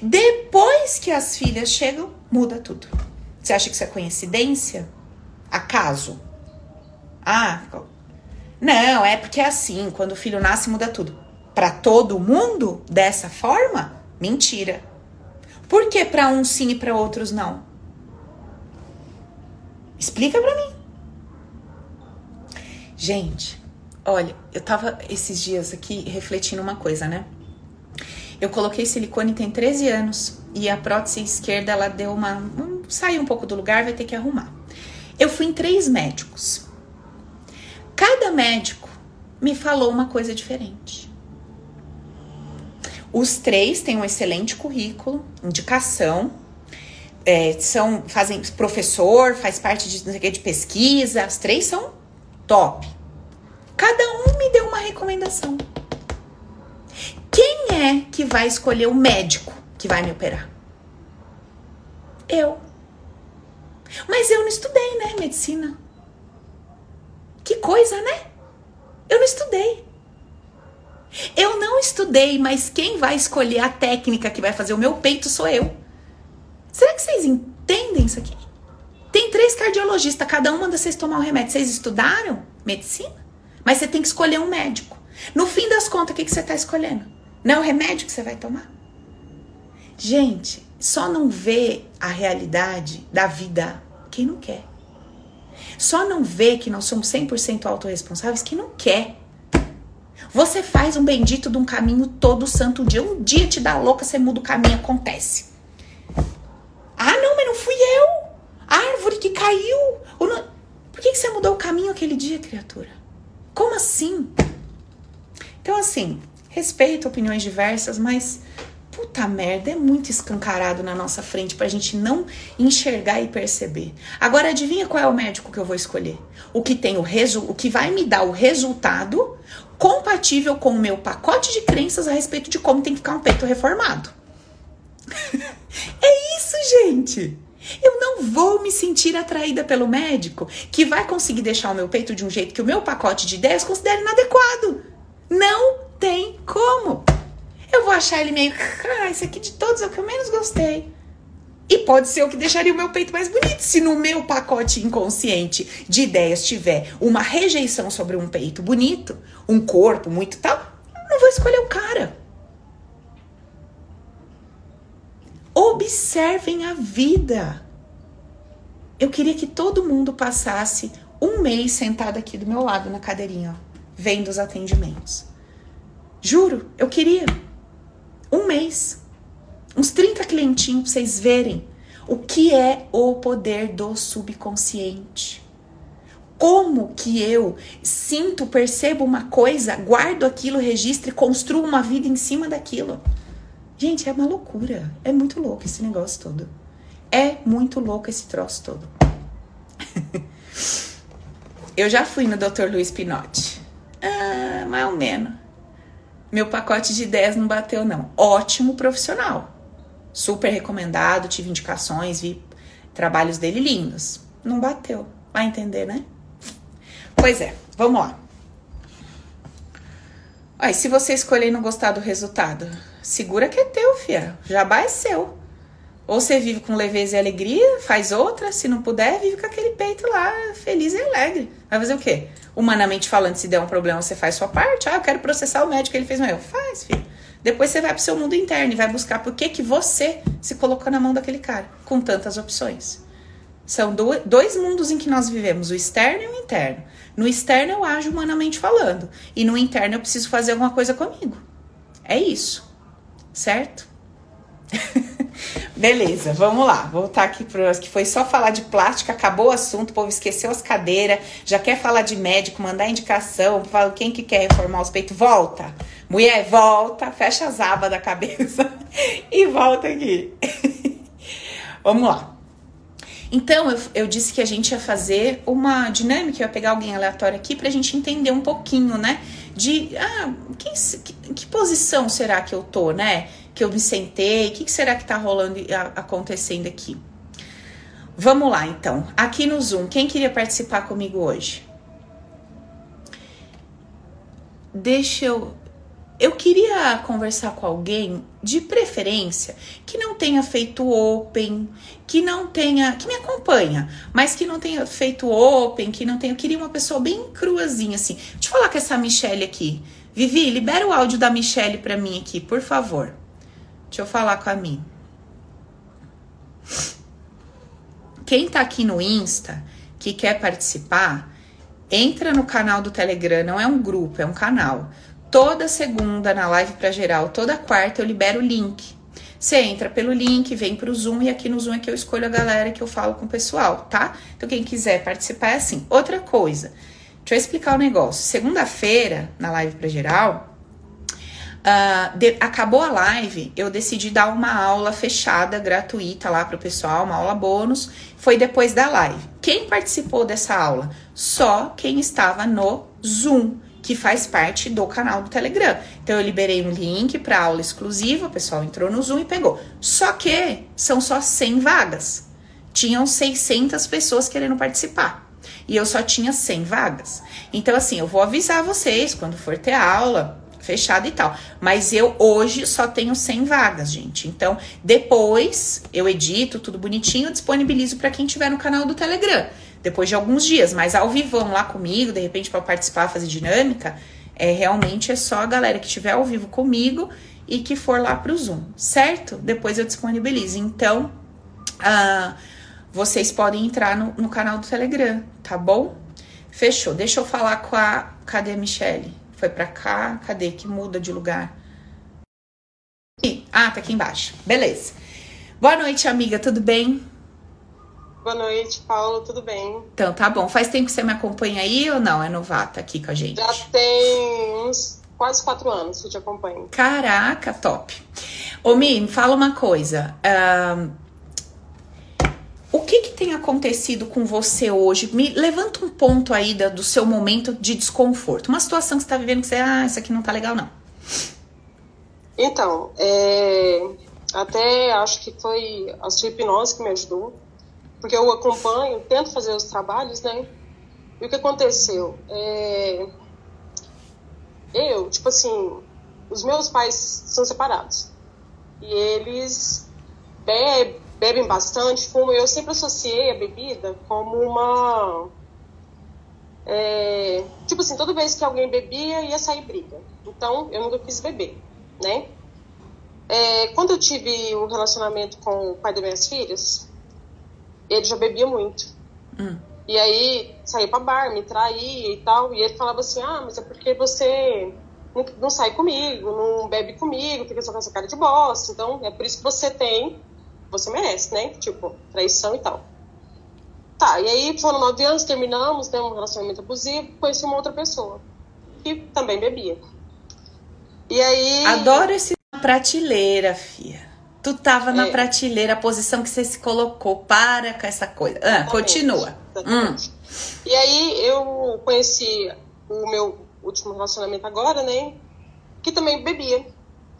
Depois que as filhas chegam, muda tudo. Você acha que isso é coincidência? Acaso? Ah, não, é porque é assim, quando o filho nasce, muda tudo. Para todo mundo, dessa forma? Mentira. Por que para uns sim e para outros não? Explica para mim. Gente, olha, eu tava esses dias aqui refletindo uma coisa, né? Eu coloquei silicone tem 13 anos e a prótese esquerda ela deu uma. Um, saiu um pouco do lugar, vai ter que arrumar. Eu fui em três médicos. Cada médico me falou uma coisa diferente. Os três têm um excelente currículo, indicação, é, são fazem professor, faz parte de, de pesquisa, as três são top. Cada um me deu uma recomendação. Quem é que vai escolher o médico que vai me operar? Eu. Mas eu não estudei, né, medicina. Que coisa, né? Eu não estudei. Eu não estudei, mas quem vai escolher a técnica que vai fazer o meu peito sou eu. Será que vocês entendem isso aqui? Três cardiologistas, cada um manda vocês tomar um remédio. Vocês estudaram medicina? Mas você tem que escolher um médico. No fim das contas, o que, que você está escolhendo? Não é o remédio que você vai tomar? Gente, só não vê a realidade da vida quem não quer. Só não vê que nós somos 100% autorresponsáveis quem não quer. Você faz um bendito de um caminho todo santo dia. Um dia te dá louca, você muda o caminho, acontece. Ah, não, mas não fui eu. Árvore que caiu. Por que, que você mudou o caminho aquele dia, criatura? Como assim? Então, assim, respeito opiniões diversas, mas puta merda, é muito escancarado na nossa frente pra gente não enxergar e perceber. Agora adivinha qual é o médico que eu vou escolher? O que tem o resu o que vai me dar o resultado compatível com o meu pacote de crenças a respeito de como tem que ficar um peito reformado. [laughs] é isso, gente. Eu não vou me sentir atraída pelo médico que vai conseguir deixar o meu peito de um jeito que o meu pacote de ideias considere inadequado. Não tem como. Eu vou achar ele meio. Ah, esse aqui de todos é o que eu menos gostei. E pode ser o que deixaria o meu peito mais bonito. Se no meu pacote inconsciente de ideias tiver uma rejeição sobre um peito bonito, um corpo muito tal, não vou escolher o cara. Observem a vida. Eu queria que todo mundo passasse um mês sentado aqui do meu lado na cadeirinha, ó, vendo os atendimentos. Juro, eu queria. Um mês. Uns 30 clientinhos pra vocês verem o que é o poder do subconsciente. Como que eu sinto, percebo uma coisa, guardo aquilo, registro e construo uma vida em cima daquilo. Gente, é uma loucura. É muito louco esse negócio todo. É muito louco esse troço todo. [laughs] eu já fui no Dr. Luiz Pinotti. Ah, mais ou menos. Meu pacote de ideias não bateu, não. Ótimo profissional. Super recomendado, tive indicações, vi trabalhos dele lindos. Não bateu. Vai entender, né? Pois é, vamos lá. Aí, se você escolher e não gostar do resultado, segura que é teu, fia. Jabá é seu. Ou você vive com leveza e alegria, faz outra. Se não puder, vive com aquele peito lá, feliz e alegre. Vai fazer o quê? Humanamente falando, se der um problema, você faz sua parte. Ah, eu quero processar o médico, ele fez meu. Faz, filho. Depois você vai pro seu mundo interno e vai buscar por que, que você se colocou na mão daquele cara, com tantas opções. São dois mundos em que nós vivemos, o externo e o interno. No externo eu ajo humanamente falando, e no interno eu preciso fazer alguma coisa comigo. É isso, certo? Beleza, vamos lá. Voltar aqui para que foi só falar de plástica, acabou o assunto, o povo esqueceu as cadeiras, já quer falar de médico, mandar indicação, fala quem que quer reformar os peitos, volta. Mulher, volta, fecha as abas da cabeça [laughs] e volta aqui. vamos lá. Então, eu, eu, disse que a gente ia fazer uma dinâmica, eu ia pegar alguém aleatório aqui pra gente entender um pouquinho, né? De, ah, que, que, que posição será que eu tô, né? que eu me sentei, o que, que será que está rolando acontecendo aqui? Vamos lá, então. Aqui no Zoom, quem queria participar comigo hoje? Deixa eu. Eu queria conversar com alguém, de preferência, que não tenha feito open, que não tenha. que me acompanha, mas que não tenha feito open, que não tenha. Eu queria uma pessoa bem cruazinha, assim. Deixa eu falar com essa Michelle aqui. Vivi, libera o áudio da Michelle para mim aqui, por favor. Deixa eu falar com a mim. Quem tá aqui no Insta que quer participar, entra no canal do Telegram, não é um grupo, é um canal. Toda segunda na live para geral, toda quarta eu libero o link. Você entra pelo link, vem pro Zoom e aqui no Zoom é que eu escolho a galera que eu falo com o pessoal, tá? Então quem quiser participar é assim. Outra coisa, deixa eu explicar o negócio. Segunda-feira, na live para geral, Uh, de, acabou a live, eu decidi dar uma aula fechada, gratuita lá para o pessoal, uma aula bônus. Foi depois da live. Quem participou dessa aula? Só quem estava no Zoom, que faz parte do canal do Telegram. Então eu liberei um link para aula exclusiva, o pessoal entrou no Zoom e pegou. Só que são só 100 vagas. Tinham 600 pessoas querendo participar. E eu só tinha 100 vagas. Então assim, eu vou avisar vocês quando for ter aula fechado e tal. Mas eu hoje só tenho 100 vagas, gente. Então, depois eu edito tudo bonitinho, disponibilizo para quem tiver no canal do Telegram. Depois de alguns dias, mas ao vivo lá comigo, de repente para participar, fazer dinâmica, é realmente é só a galera que estiver ao vivo comigo e que for lá pro Zoom, certo? Depois eu disponibilizo. Então, uh, vocês podem entrar no, no canal do Telegram, tá bom? Fechou. Deixa eu falar com a. Cadê a Michelle? Foi para cá, cadê? Que muda de lugar. Ah, tá aqui embaixo. Beleza. Boa noite, amiga, tudo bem? Boa noite, Paulo, tudo bem? Então, tá bom. Faz tempo que você me acompanha aí ou não? É novata aqui com a gente? Já tem uns quase quatro anos que eu te acompanho. Caraca, top. Ô, Mi, me fala uma coisa. Uh, o que, que tem acontecido com você hoje? Me levanta um ponto aí da, do seu momento de desconforto. Uma situação que você está vivendo que você, ah, isso aqui não tá legal, não. Então, é, até acho que foi a sua hipnose que me ajudou, porque eu acompanho, tento fazer os trabalhos, né? E o que aconteceu? É, eu, tipo assim, os meus pais são separados. E eles bebem, bebem bastante, fumam. Eu sempre associei a bebida como uma. É, tipo assim, toda vez que alguém bebia, ia sair briga. Então, eu nunca quis beber, né? É, quando eu tive um relacionamento com o pai das minhas filhas, ele já bebia muito. Hum. E aí saía pra bar, me traía e tal. E ele falava assim: Ah, mas é porque você não, não sai comigo, não bebe comigo, fica só com essa cara de bosta. Então é por isso que você tem, você merece, né? Tipo, traição e tal. Tá, e aí foram nove anos, terminamos, né? Um relacionamento abusivo, conheci uma outra pessoa que também bebia. E aí. Adoro esse prateleira, fia. Tu tava é. na prateleira, a posição que você se colocou. Para com essa coisa. Ah, continua. Hum. E aí eu conheci o meu último relacionamento agora, né? Que também bebia.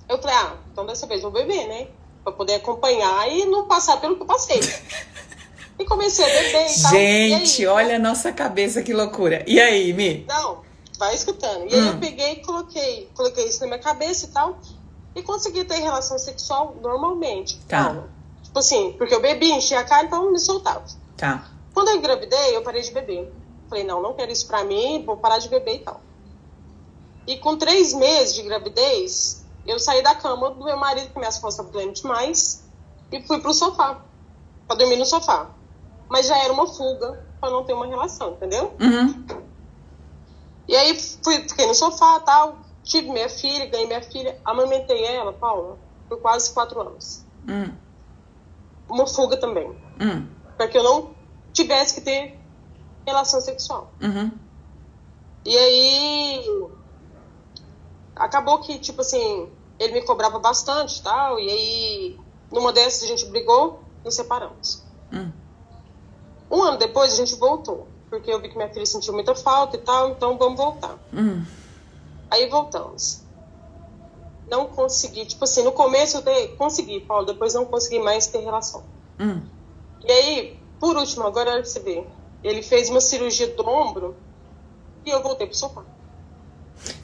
Eu falei, ah, então dessa vez eu vou beber, né? Pra poder acompanhar e não passar pelo que eu passei. [laughs] e comecei a beber e tal. Gente, e aí, olha a nossa cabeça, que loucura. E aí, Mi? Não, vai escutando. E hum. aí eu peguei e coloquei, coloquei isso na minha cabeça e tal. E consegui ter relação sexual normalmente. Tá. Tipo assim, porque eu bebi, enchia a cara, então me soltava. Tá. Quando eu engravidei, eu parei de beber. Falei, não, não quero isso pra mim, vou parar de beber e tal. E com três meses de gravidez, eu saí da cama do meu marido, que minhas costas estavam doendo demais, e fui pro sofá, pra dormir no sofá. Mas já era uma fuga pra não ter uma relação, entendeu? Uhum. E aí fui, fiquei no sofá tal, tive minha filha, ganhei minha filha, amamentei ela, Paula, por quase quatro anos. Uhum. Uma fuga também. Uhum. Pra que eu não tivesse que ter relação sexual. Uhum. E aí acabou que, tipo assim, ele me cobrava bastante tal, e aí numa dessas a gente brigou e separamos. Uhum. Um ano depois a gente voltou, porque eu vi que minha filha sentiu muita falta e tal, então vamos voltar. Uhum. Aí voltamos. Não consegui, tipo assim, no começo eu te, consegui, Paulo, depois não consegui mais ter relação. Hum. E aí, por último, agora você vê, ele fez uma cirurgia do ombro e eu voltei pro sofá.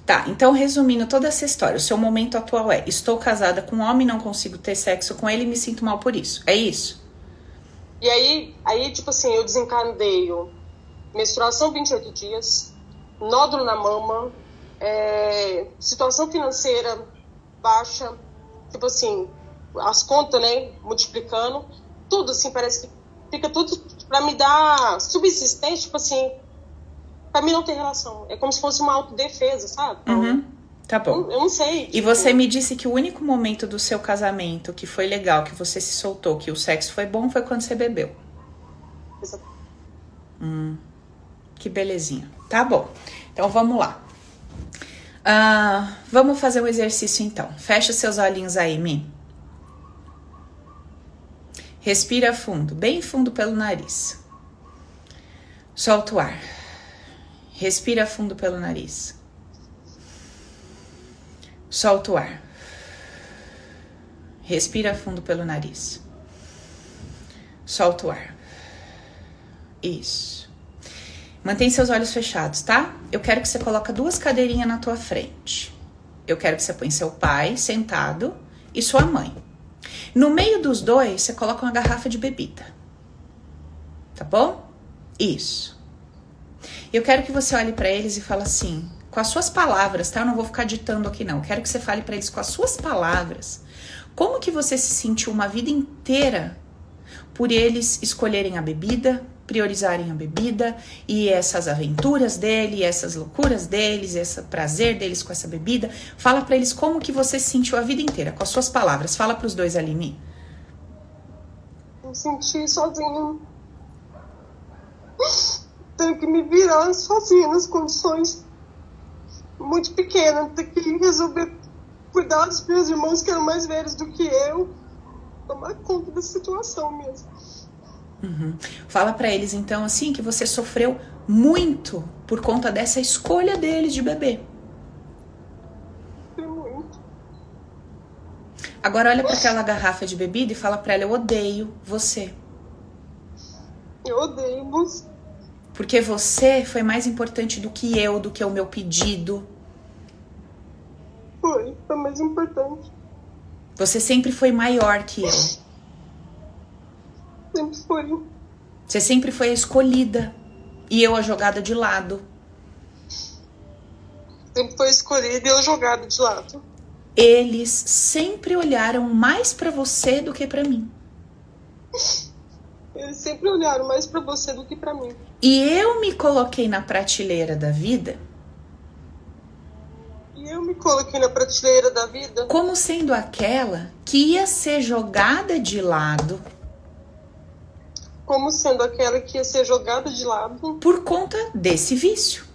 Tá, então resumindo toda essa história, o seu momento atual é: estou casada com um homem, não consigo ter sexo com ele e me sinto mal por isso. É isso? E aí, aí tipo assim, eu desencadeio menstruação 28 dias, nódulo na mama, é, situação financeira baixa, tipo assim, as contas, né, multiplicando, tudo assim, parece que fica tudo para me dar subsistência, tipo assim, para mim não ter relação. É como se fosse uma autodefesa, sabe? Então, uhum. Tá bom. Eu, eu não sei. Tipo... E você me disse que o único momento do seu casamento que foi legal, que você se soltou, que o sexo foi bom, foi quando você bebeu. Exato. Hum, que belezinha. Tá bom. Então vamos lá. Uh, vamos fazer um exercício então. Fecha seus olhinhos aí, Mi. Respira fundo, bem fundo pelo nariz. Solta o ar. Respira fundo pelo nariz. Solta o ar. Respira fundo pelo nariz. Solta o ar. Isso. Mantém seus olhos fechados, tá? Eu quero que você coloque duas cadeirinhas na tua frente. Eu quero que você põe seu pai sentado e sua mãe. No meio dos dois, você coloca uma garrafa de bebida. Tá bom? Isso. Eu quero que você olhe para eles e fale assim, com as suas palavras, tá? Eu não vou ficar ditando aqui não. Eu quero que você fale para eles com as suas palavras. Como que você se sentiu uma vida inteira por eles escolherem a bebida, priorizarem a bebida e essas aventuras dele, essas loucuras deles, esse prazer deles com essa bebida. Fala para eles como que você se sentiu a vida inteira, com as suas palavras. Fala para os dois, Aline. Eu senti sozinha. Tenho que me virar sozinha nas condições muito pequenas. Tenho que resolver cuidar dos meus irmãos que eram mais velhos do que eu. Tomar conta da situação mesmo. Uhum. Fala para eles então assim que você sofreu muito por conta dessa escolha deles de beber. Muito. Agora olha para aquela garrafa de bebida e fala para ela eu odeio você. Eu odeio você. Porque você foi mais importante do que eu, do que o meu pedido. Foi, foi mais importante. Você sempre foi maior que eu. Sempre foi. Você sempre foi a escolhida e eu a jogada de lado. Sempre foi escolhida e eu jogada de lado. Eles sempre olharam mais para você do que para mim. Eles sempre olharam mais para você do que para mim. E eu me coloquei na prateleira da vida E eu me coloquei na prateleira da vida como sendo aquela que ia ser jogada de lado como sendo aquela que ia ser jogada de lado por conta desse vício,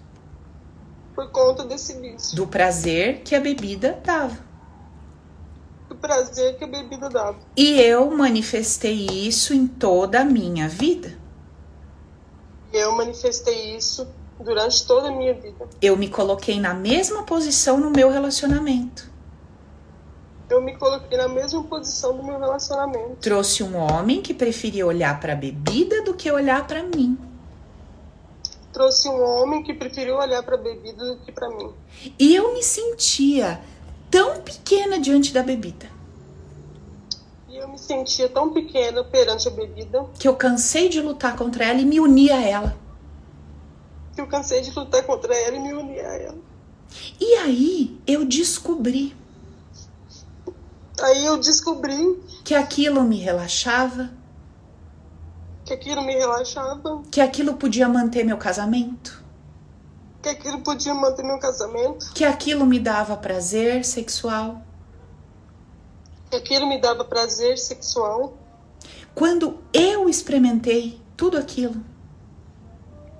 por conta desse vício. do prazer que a bebida dava. Do prazer que a bebida dava. E eu manifestei isso em toda a minha vida. Eu manifestei isso durante toda a minha vida. Eu me coloquei na mesma posição no meu relacionamento. Eu me coloquei na mesma posição do meu relacionamento. Trouxe um homem que preferia olhar para a bebida do que olhar para mim. Trouxe um homem que preferiu olhar para a bebida do que para mim. E eu me sentia tão pequena diante da bebida E eu me sentia tão pequena perante a bebida que eu cansei de lutar contra ela e me uni a ela. que eu cansei de lutar contra ela e me unir a ela. E aí eu descobri Aí eu descobri que aquilo me relaxava, que aquilo me relaxava, que aquilo podia manter meu casamento, que aquilo podia manter meu casamento, que aquilo me dava prazer sexual. que aquilo me dava prazer sexual. Quando eu experimentei tudo aquilo,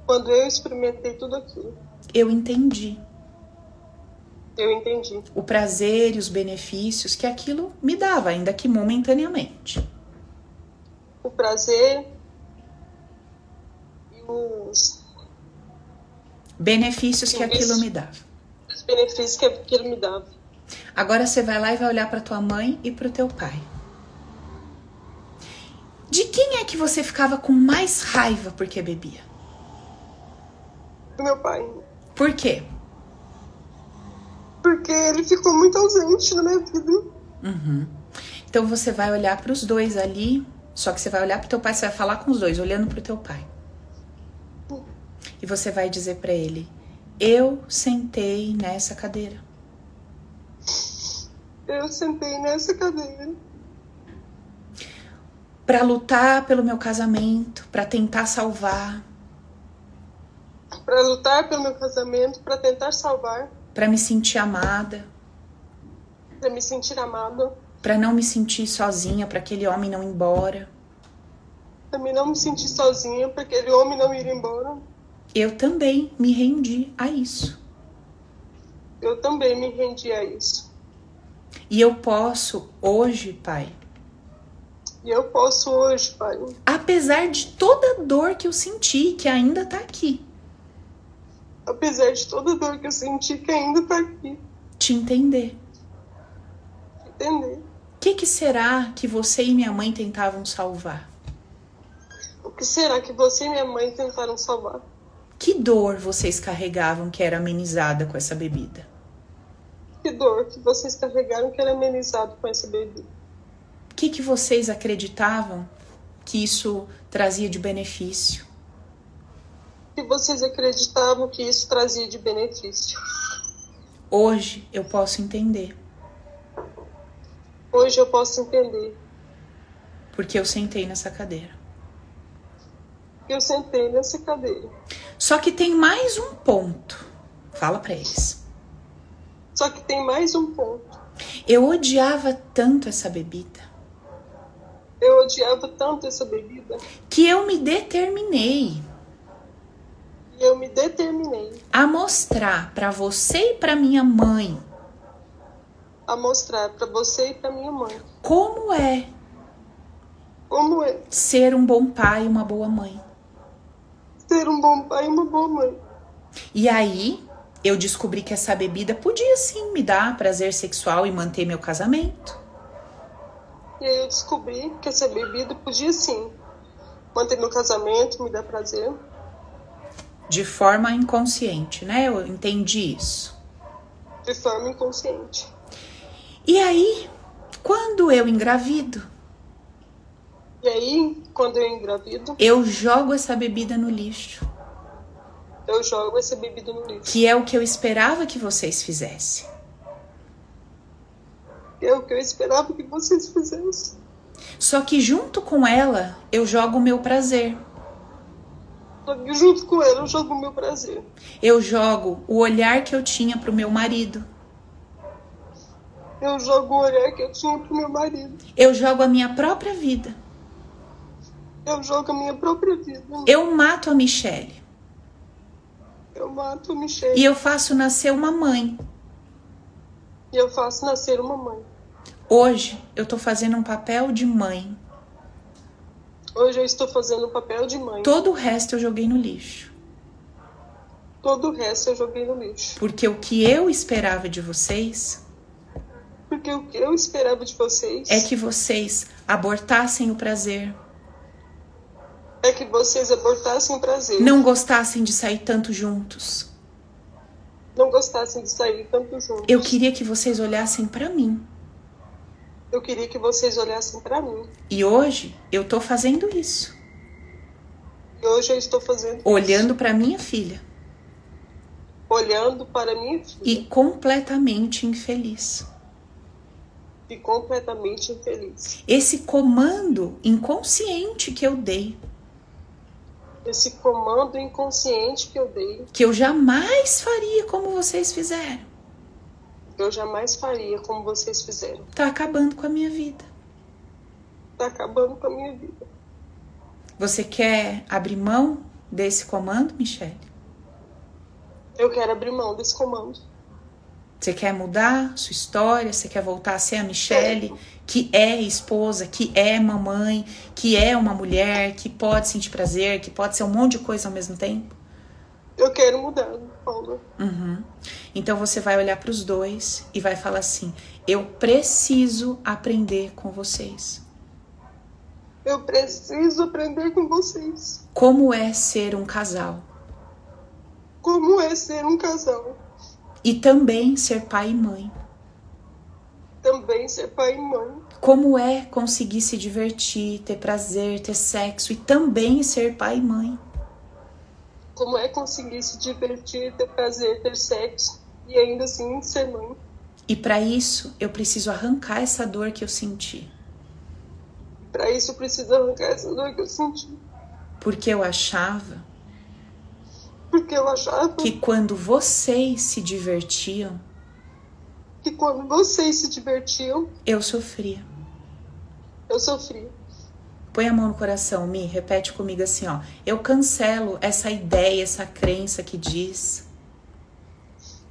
Quando eu experimentei tudo aquilo, eu entendi eu entendi o prazer e os benefícios que aquilo me dava, ainda que momentaneamente. o prazer e os, Benefícios que aquilo me dava. os benefícios que aquilo me dava. Agora você vai lá e vai olhar para tua mãe e para o teu pai. De quem é que você ficava com mais raiva porque bebia? Do meu pai. Por quê? Porque ele ficou muito ausente na minha vida. Uhum. Então você vai olhar para os dois ali, só que você vai olhar para teu pai, você vai falar com os dois, olhando para o teu pai. E você vai dizer para ele: "Eu sentei nessa cadeira. Eu sentei nessa cadeira para lutar pelo meu casamento, para tentar salvar, para lutar pelo meu casamento, para tentar salvar, para me sentir amada, para me sentir amada, para não me sentir sozinha, para aquele homem não ir embora. para me não me sentir sozinha, para aquele homem não ir embora. Eu também me rendi a isso. Eu também me rendi a isso. E eu posso hoje, pai, E eu posso hoje, Pai, apesar de toda a dor que eu senti, que ainda tá aqui, apesar de toda a dor que eu senti, que ainda tá aqui, te entender. entender O que, que será que você e minha mãe tentavam salvar? o que será que você e minha mãe tentaram salvar. Que dor vocês carregavam que era amenizada com essa bebida? Que dor que vocês carregaram que era amenizado com essa bebida. O que, que vocês acreditavam que isso trazia de benefício? Que vocês acreditavam que isso trazia de benefício. Hoje eu posso entender, Hoje eu posso entender porque eu sentei nessa cadeira. eu sentei nessa cadeira. Só que tem mais um ponto. Fala pra eles. Só que tem mais um ponto. Eu odiava tanto essa bebida Eu odiava tanto essa bebida que eu me determinei eu me determinei a mostrar pra você e pra minha mãe a mostrar para você e para minha mãe como é como é ser um bom pai e uma boa mãe. ser um bom pai e uma boa mãe. E aí eu descobri que essa bebida podia sim me dar prazer sexual e manter meu casamento. E aí eu descobri que essa bebida podia sim manter meu casamento, me dar prazer, De forma inconsciente, né? Eu entendi isso. de forma inconsciente. E aí, quando eu engravido, E aí, quando eu engravido, eu jogo essa bebida no lixo, eu jogo essa bebida no lixo. que é o que eu esperava que vocês fizessem. É o que eu esperava que vocês fizessem. Só que junto com ela, eu jogo o meu prazer. Junto com ela eu jogo o meu prazer. Eu jogo o olhar que eu tinha pro meu marido. Eu jogo o olhar que eu tinha pro meu marido. Eu jogo a minha própria vida. Eu jogo a minha própria vida. Eu mato a Michelle. Eu mato a Michelle. E eu faço nascer uma mãe. E eu faço nascer uma mãe. Hoje eu tô fazendo um papel de mãe. Hoje eu estou fazendo o papel de mãe. Todo o resto eu joguei no lixo. Todo o resto eu joguei no lixo. Porque o que eu esperava de vocês Porque o que eu esperava de vocês é que vocês abortassem o prazer, é que vocês abortassem o prazer. não gostassem de sair tanto juntos. Não gostassem de sair tanto juntos. Eu queria que vocês olhassem pra mim. Eu queria que vocês olhassem pra mim. E hoje eu tô fazendo isso, E hoje eu estou fazendo olhando pra minha filha. Olhando para minha filha. E completamente infeliz. e completamente infeliz. Esse comando inconsciente que eu dei, Esse comando inconsciente que eu dei, que eu jamais faria como vocês fizeram, eu jamais faria como vocês fizeram. tá acabando com a minha vida. Tá acabando com a minha vida. Você quer abrir mão desse comando, Michelle? Eu quero abrir mão desse comando. Você quer mudar sua história? Você quer voltar a ser a Michelle, que é esposa, que é mamãe, que é uma mulher, que pode sentir prazer, que pode ser um monte de coisa ao mesmo tempo? Eu quero mudar, Paula. Uhum. Então você vai olhar para os dois e vai falar assim: eu preciso aprender com vocês. Eu preciso aprender com vocês. Como é ser um casal Como é ser um casal. e também ser pai e mãe. Também ser pai e mãe. Como é conseguir se divertir, ter prazer, ter sexo e também ser pai e mãe. Como é conseguir se divertir, ter prazer, ter sexo e ainda assim ser mãe. E para isso eu preciso arrancar essa dor que eu senti, Para isso eu preciso arrancar essa dor que eu senti. porque eu achava Porque eu achava que quando vocês se divertiam, que quando vocês se divertiam, eu sofria. eu sofria. Põe a mão no coração, Mi, repete comigo assim, ó. Eu cancelo essa ideia, essa crença que diz.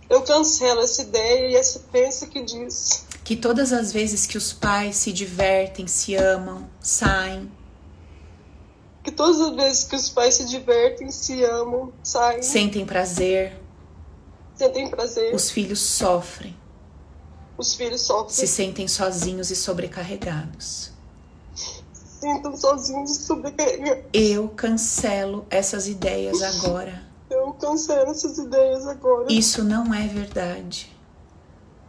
Eu cancelo essa ideia e essa crença que diz. Que todas as vezes que os pais se divertem, se amam, saem, que todas as vezes que os pais se divertem, se amam, saem, sentem prazer, sentem prazer, os filhos sofrem, os filhos sofrem, se sentem sozinhos e sobrecarregados. Se sentam sozinhos e sobrecarregados. Eu cancelo essas ideias agora. Eu cancelo essas ideias agora. Isso não é verdade.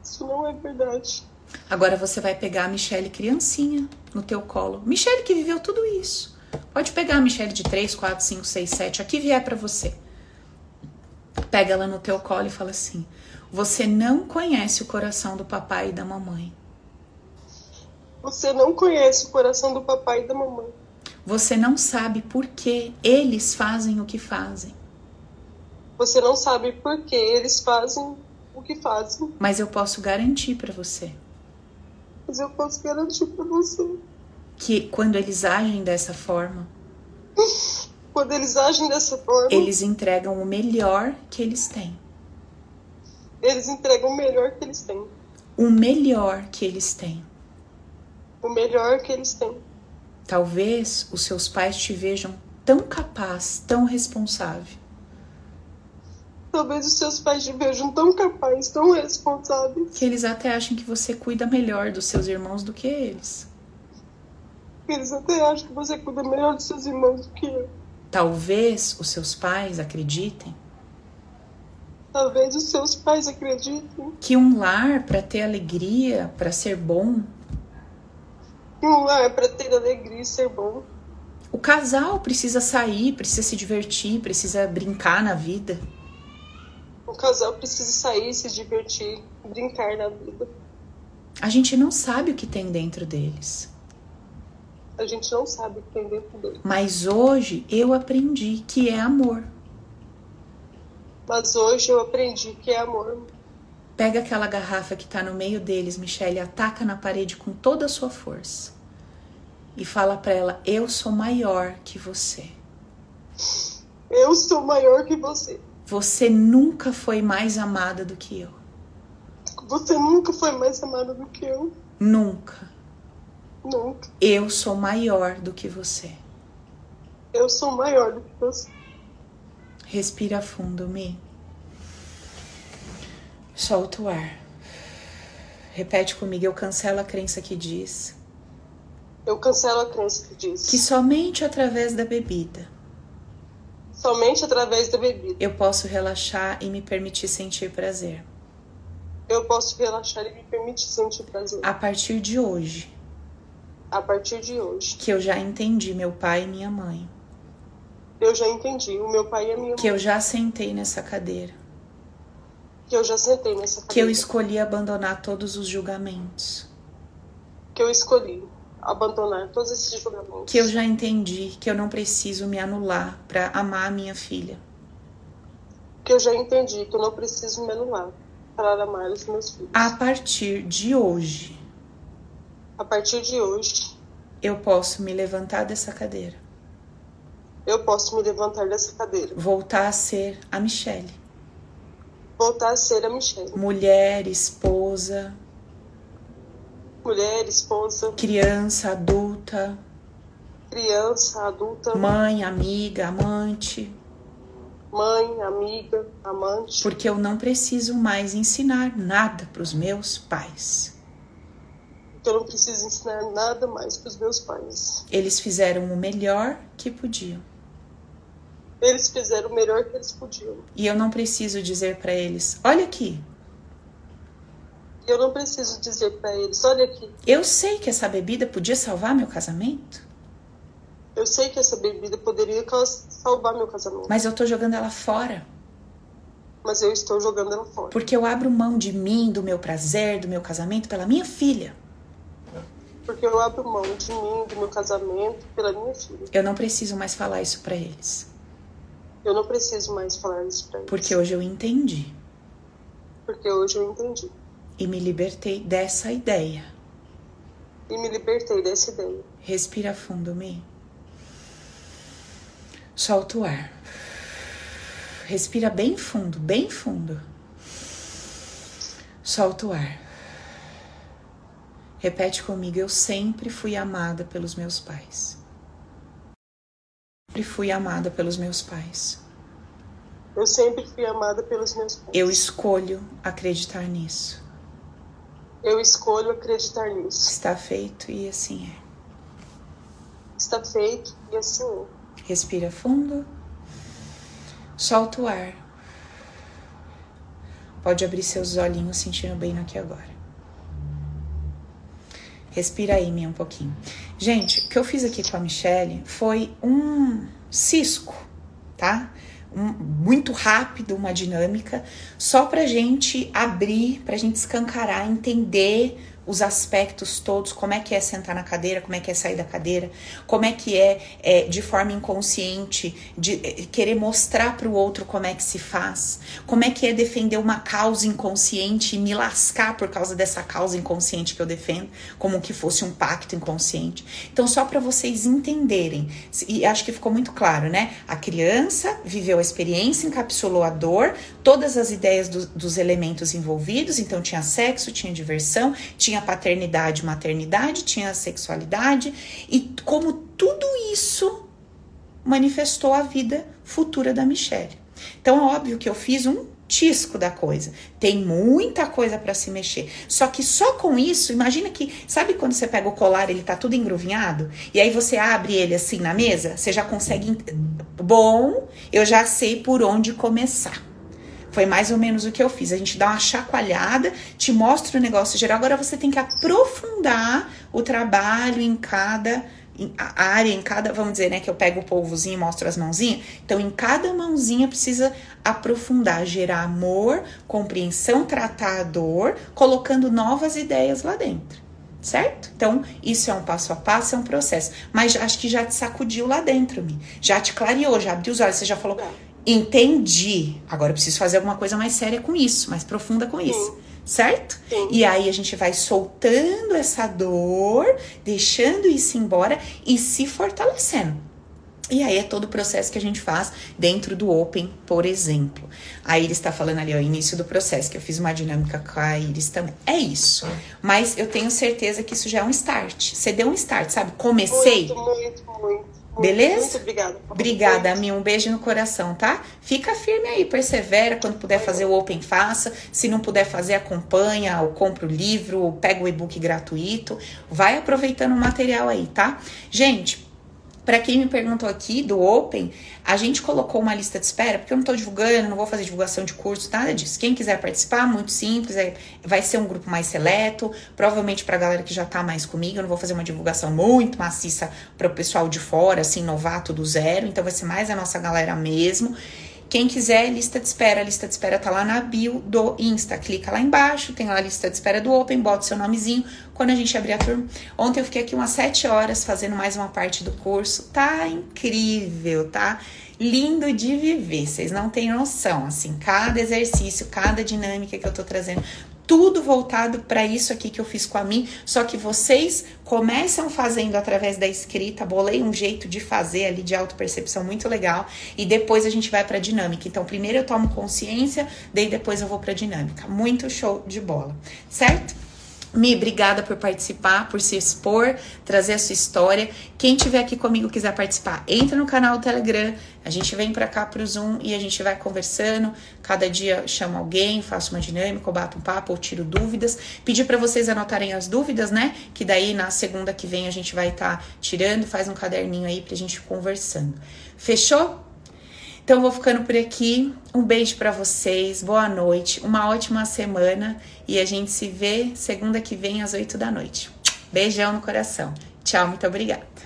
Isso não é verdade. Agora você vai pegar a Michelle criancinha no teu colo. Michelle que viveu tudo isso. Pode pegar a Michelle de 3, 4, 5, 6, 7, a que vier pra você. Pega ela no teu colo e fala assim: Você não conhece o coração do papai e da mamãe. Você não conhece o coração do papai e da mamãe. Você não sabe por que eles fazem o que fazem. Você não sabe por que eles fazem o que fazem. Mas eu posso garantir pra você Mas eu posso garantir pra você. que quando eles agem dessa forma, [laughs] Quando eles agem dessa forma, eles entregam o melhor que eles têm. eles entregam o melhor que eles têm. O melhor que eles têm. O melhor que eles têm. Talvez os seus pais te vejam tão capaz, tão responsável, Talvez os seus pais te vejam tão capazes, tão responsáveis, que eles até acham que você cuida melhor dos seus irmãos do que eles. eles até acham que você cuida melhor dos seus irmãos do que eu. Talvez os seus pais acreditem Talvez os seus pais acreditem. Que um lar para ter alegria, para ser bom. Um lar para ter alegria e ser bom. O casal precisa sair, precisa se divertir, precisa brincar na vida. O casal precisa sair, se divertir, brincar na vida. A gente não sabe o que tem dentro deles. A gente não sabe o que tem dentro deles. Mas hoje eu aprendi que é amor. Mas hoje eu aprendi que é amor. Pega aquela garrafa que tá no meio deles, Michelle, ataca na parede com toda a sua força. E fala para ela: Eu sou maior que você. Eu sou maior que você. Você nunca foi mais amada do que eu. Você nunca foi mais amada do que eu. Nunca. Nunca. Eu sou maior do que você. Eu sou maior do que você. Respira fundo, Mi. Solta o ar. Repete comigo, eu cancelo a crença que diz. Eu cancelo a crença que diz. Que somente através da bebida. Somente através da bebida. Eu posso relaxar e me permitir sentir prazer. Eu posso relaxar e me permitir sentir prazer. A partir de hoje. A partir de hoje. Que eu já entendi meu pai e minha mãe. Eu já entendi o meu pai e a minha mãe. Que eu já sentei nessa cadeira. Que eu já sentei nessa cadeira. Que eu escolhi abandonar todos os julgamentos. Que eu escolhi abandonar todos esses julgamentos. Que eu já entendi que eu não preciso me anular para amar a minha filha. Que eu já entendi que eu não preciso me anular para amar os meus filhos. A partir de hoje. A partir de hoje. Eu posso me levantar dessa cadeira eu posso me levantar dessa cadeira. Voltar a ser a Michelle. Voltar a ser a Michelle. Mulher, esposa. Mulher, esposa. Criança, adulta. Criança, adulta. Mãe, amiga, amante. Mãe, amiga, amante. Porque eu não preciso mais ensinar nada para os meus pais. Eu não preciso ensinar nada mais para os meus pais. Eles fizeram o melhor que podiam. Eles fizeram o melhor que eles podiam. E eu não preciso dizer para eles: olha aqui. Eu não preciso dizer para eles: olha aqui. Eu sei que essa bebida podia salvar meu casamento. Eu sei que essa bebida poderia salvar meu casamento. Mas eu tô jogando ela fora. Mas eu estou jogando ela fora. Porque eu abro mão de mim, do meu prazer, do meu casamento pela minha filha. Porque eu abro mão de mim, do meu casamento pela minha filha. Eu não preciso mais falar isso para eles. Eu não preciso mais falar isso pra eles. Porque hoje eu entendi. Porque hoje eu entendi. E me libertei dessa ideia. E me libertei dessa ideia. Respira fundo, Mi. Solta o ar. Respira bem fundo, bem fundo. Solta o ar. Repete comigo: eu sempre fui amada pelos meus pais sempre fui amada pelos meus pais. Eu sempre fui amada pelos meus pais. Eu escolho acreditar nisso. Eu escolho acreditar nisso. Está feito e assim é. Está feito e assim é. Respira fundo. Solta o ar. Pode abrir seus olhinhos sentindo bem no aqui agora. Respira aí, minha, um pouquinho. Gente, o que eu fiz aqui com a Michelle foi um cisco, tá? Um, muito rápido, uma dinâmica, só pra gente abrir, pra gente escancarar, entender os aspectos todos, como é que é sentar na cadeira, como é que é sair da cadeira, como é que é, é de forma inconsciente, de é, querer mostrar para o outro como é que se faz, como é que é defender uma causa inconsciente e me lascar por causa dessa causa inconsciente que eu defendo, como que fosse um pacto inconsciente. Então, só para vocês entenderem, e acho que ficou muito claro, né? A criança viveu a experiência, encapsulou a dor, todas as ideias do, dos elementos envolvidos, então tinha sexo, tinha diversão, tinha tinha paternidade, maternidade, tinha sexualidade e como tudo isso manifestou a vida futura da Michelle. Então é óbvio que eu fiz um tisco da coisa. Tem muita coisa para se mexer. Só que só com isso, imagina que, sabe quando você pega o colar, ele tá tudo engruvinhado, e aí você abre ele assim na mesa, você já consegue bom, eu já sei por onde começar. Foi mais ou menos o que eu fiz. A gente dá uma chacoalhada, te mostra o negócio geral. Agora você tem que aprofundar o trabalho em cada a área, em cada, vamos dizer, né, que eu pego o polvozinho e mostro as mãozinhas. Então, em cada mãozinha precisa aprofundar, gerar amor, compreensão, tratar a dor, colocando novas ideias lá dentro. Certo? Então, isso é um passo a passo, é um processo. Mas acho que já te sacudiu lá dentro, me. Já te clareou, já abriu os olhos, você já falou, entendi. Agora eu preciso fazer alguma coisa mais séria com isso, mais profunda com isso certo? Sim. E aí a gente vai soltando essa dor, deixando isso embora e se fortalecendo. E aí é todo o processo que a gente faz dentro do Open, por exemplo. A Iris está falando ali, ó, início do processo, que eu fiz uma dinâmica com a Iris também. É isso. Mas eu tenho certeza que isso já é um start. Você deu um start, sabe? Comecei. Muito, muito, muito. Beleza? Muito obrigada. Obrigada, Ami. Um beijo no coração, tá? Fica firme aí, persevera. Quando puder fazer o Open, faça. Se não puder fazer, acompanha, ou compra o livro, ou pega o e-book gratuito. Vai aproveitando o material aí, tá? Gente, para quem me perguntou aqui do Open, a gente colocou uma lista de espera, porque eu não estou divulgando, não vou fazer divulgação de curso, nada disso. Quem quiser participar, muito simples, é, vai ser um grupo mais seleto, provavelmente para a galera que já está mais comigo. Eu não vou fazer uma divulgação muito maciça para o pessoal de fora, assim, novato do zero, então vai ser mais a nossa galera mesmo. Quem quiser, lista de espera. A lista de espera tá lá na bio do Insta. Clica lá embaixo, tem lá a lista de espera do Open, bota o seu nomezinho. Quando a gente abrir a turma. Ontem eu fiquei aqui umas 7 horas fazendo mais uma parte do curso. Tá incrível, tá? Lindo de viver. Vocês não têm noção, assim, cada exercício, cada dinâmica que eu tô trazendo tudo voltado para isso aqui que eu fiz com a mim, só que vocês começam fazendo através da escrita, bolei um jeito de fazer ali de autopercepção muito legal e depois a gente vai para dinâmica. Então, primeiro eu tomo consciência, daí depois eu vou para dinâmica. Muito show de bola, certo? Mi, obrigada por participar, por se expor, trazer a sua história. Quem tiver aqui comigo quiser participar, entra no canal do Telegram. A gente vem para cá pro Zoom e a gente vai conversando. Cada dia chamo alguém, faço uma dinâmica, bato um papo, ou tiro dúvidas. Pedir para vocês anotarem as dúvidas, né? Que daí na segunda que vem a gente vai estar tá tirando, faz um caderninho aí pra gente conversando. Fechou? Então vou ficando por aqui. Um beijo para vocês, boa noite, uma ótima semana e a gente se vê segunda que vem às 8 da noite. Beijão no coração. Tchau, muito obrigada.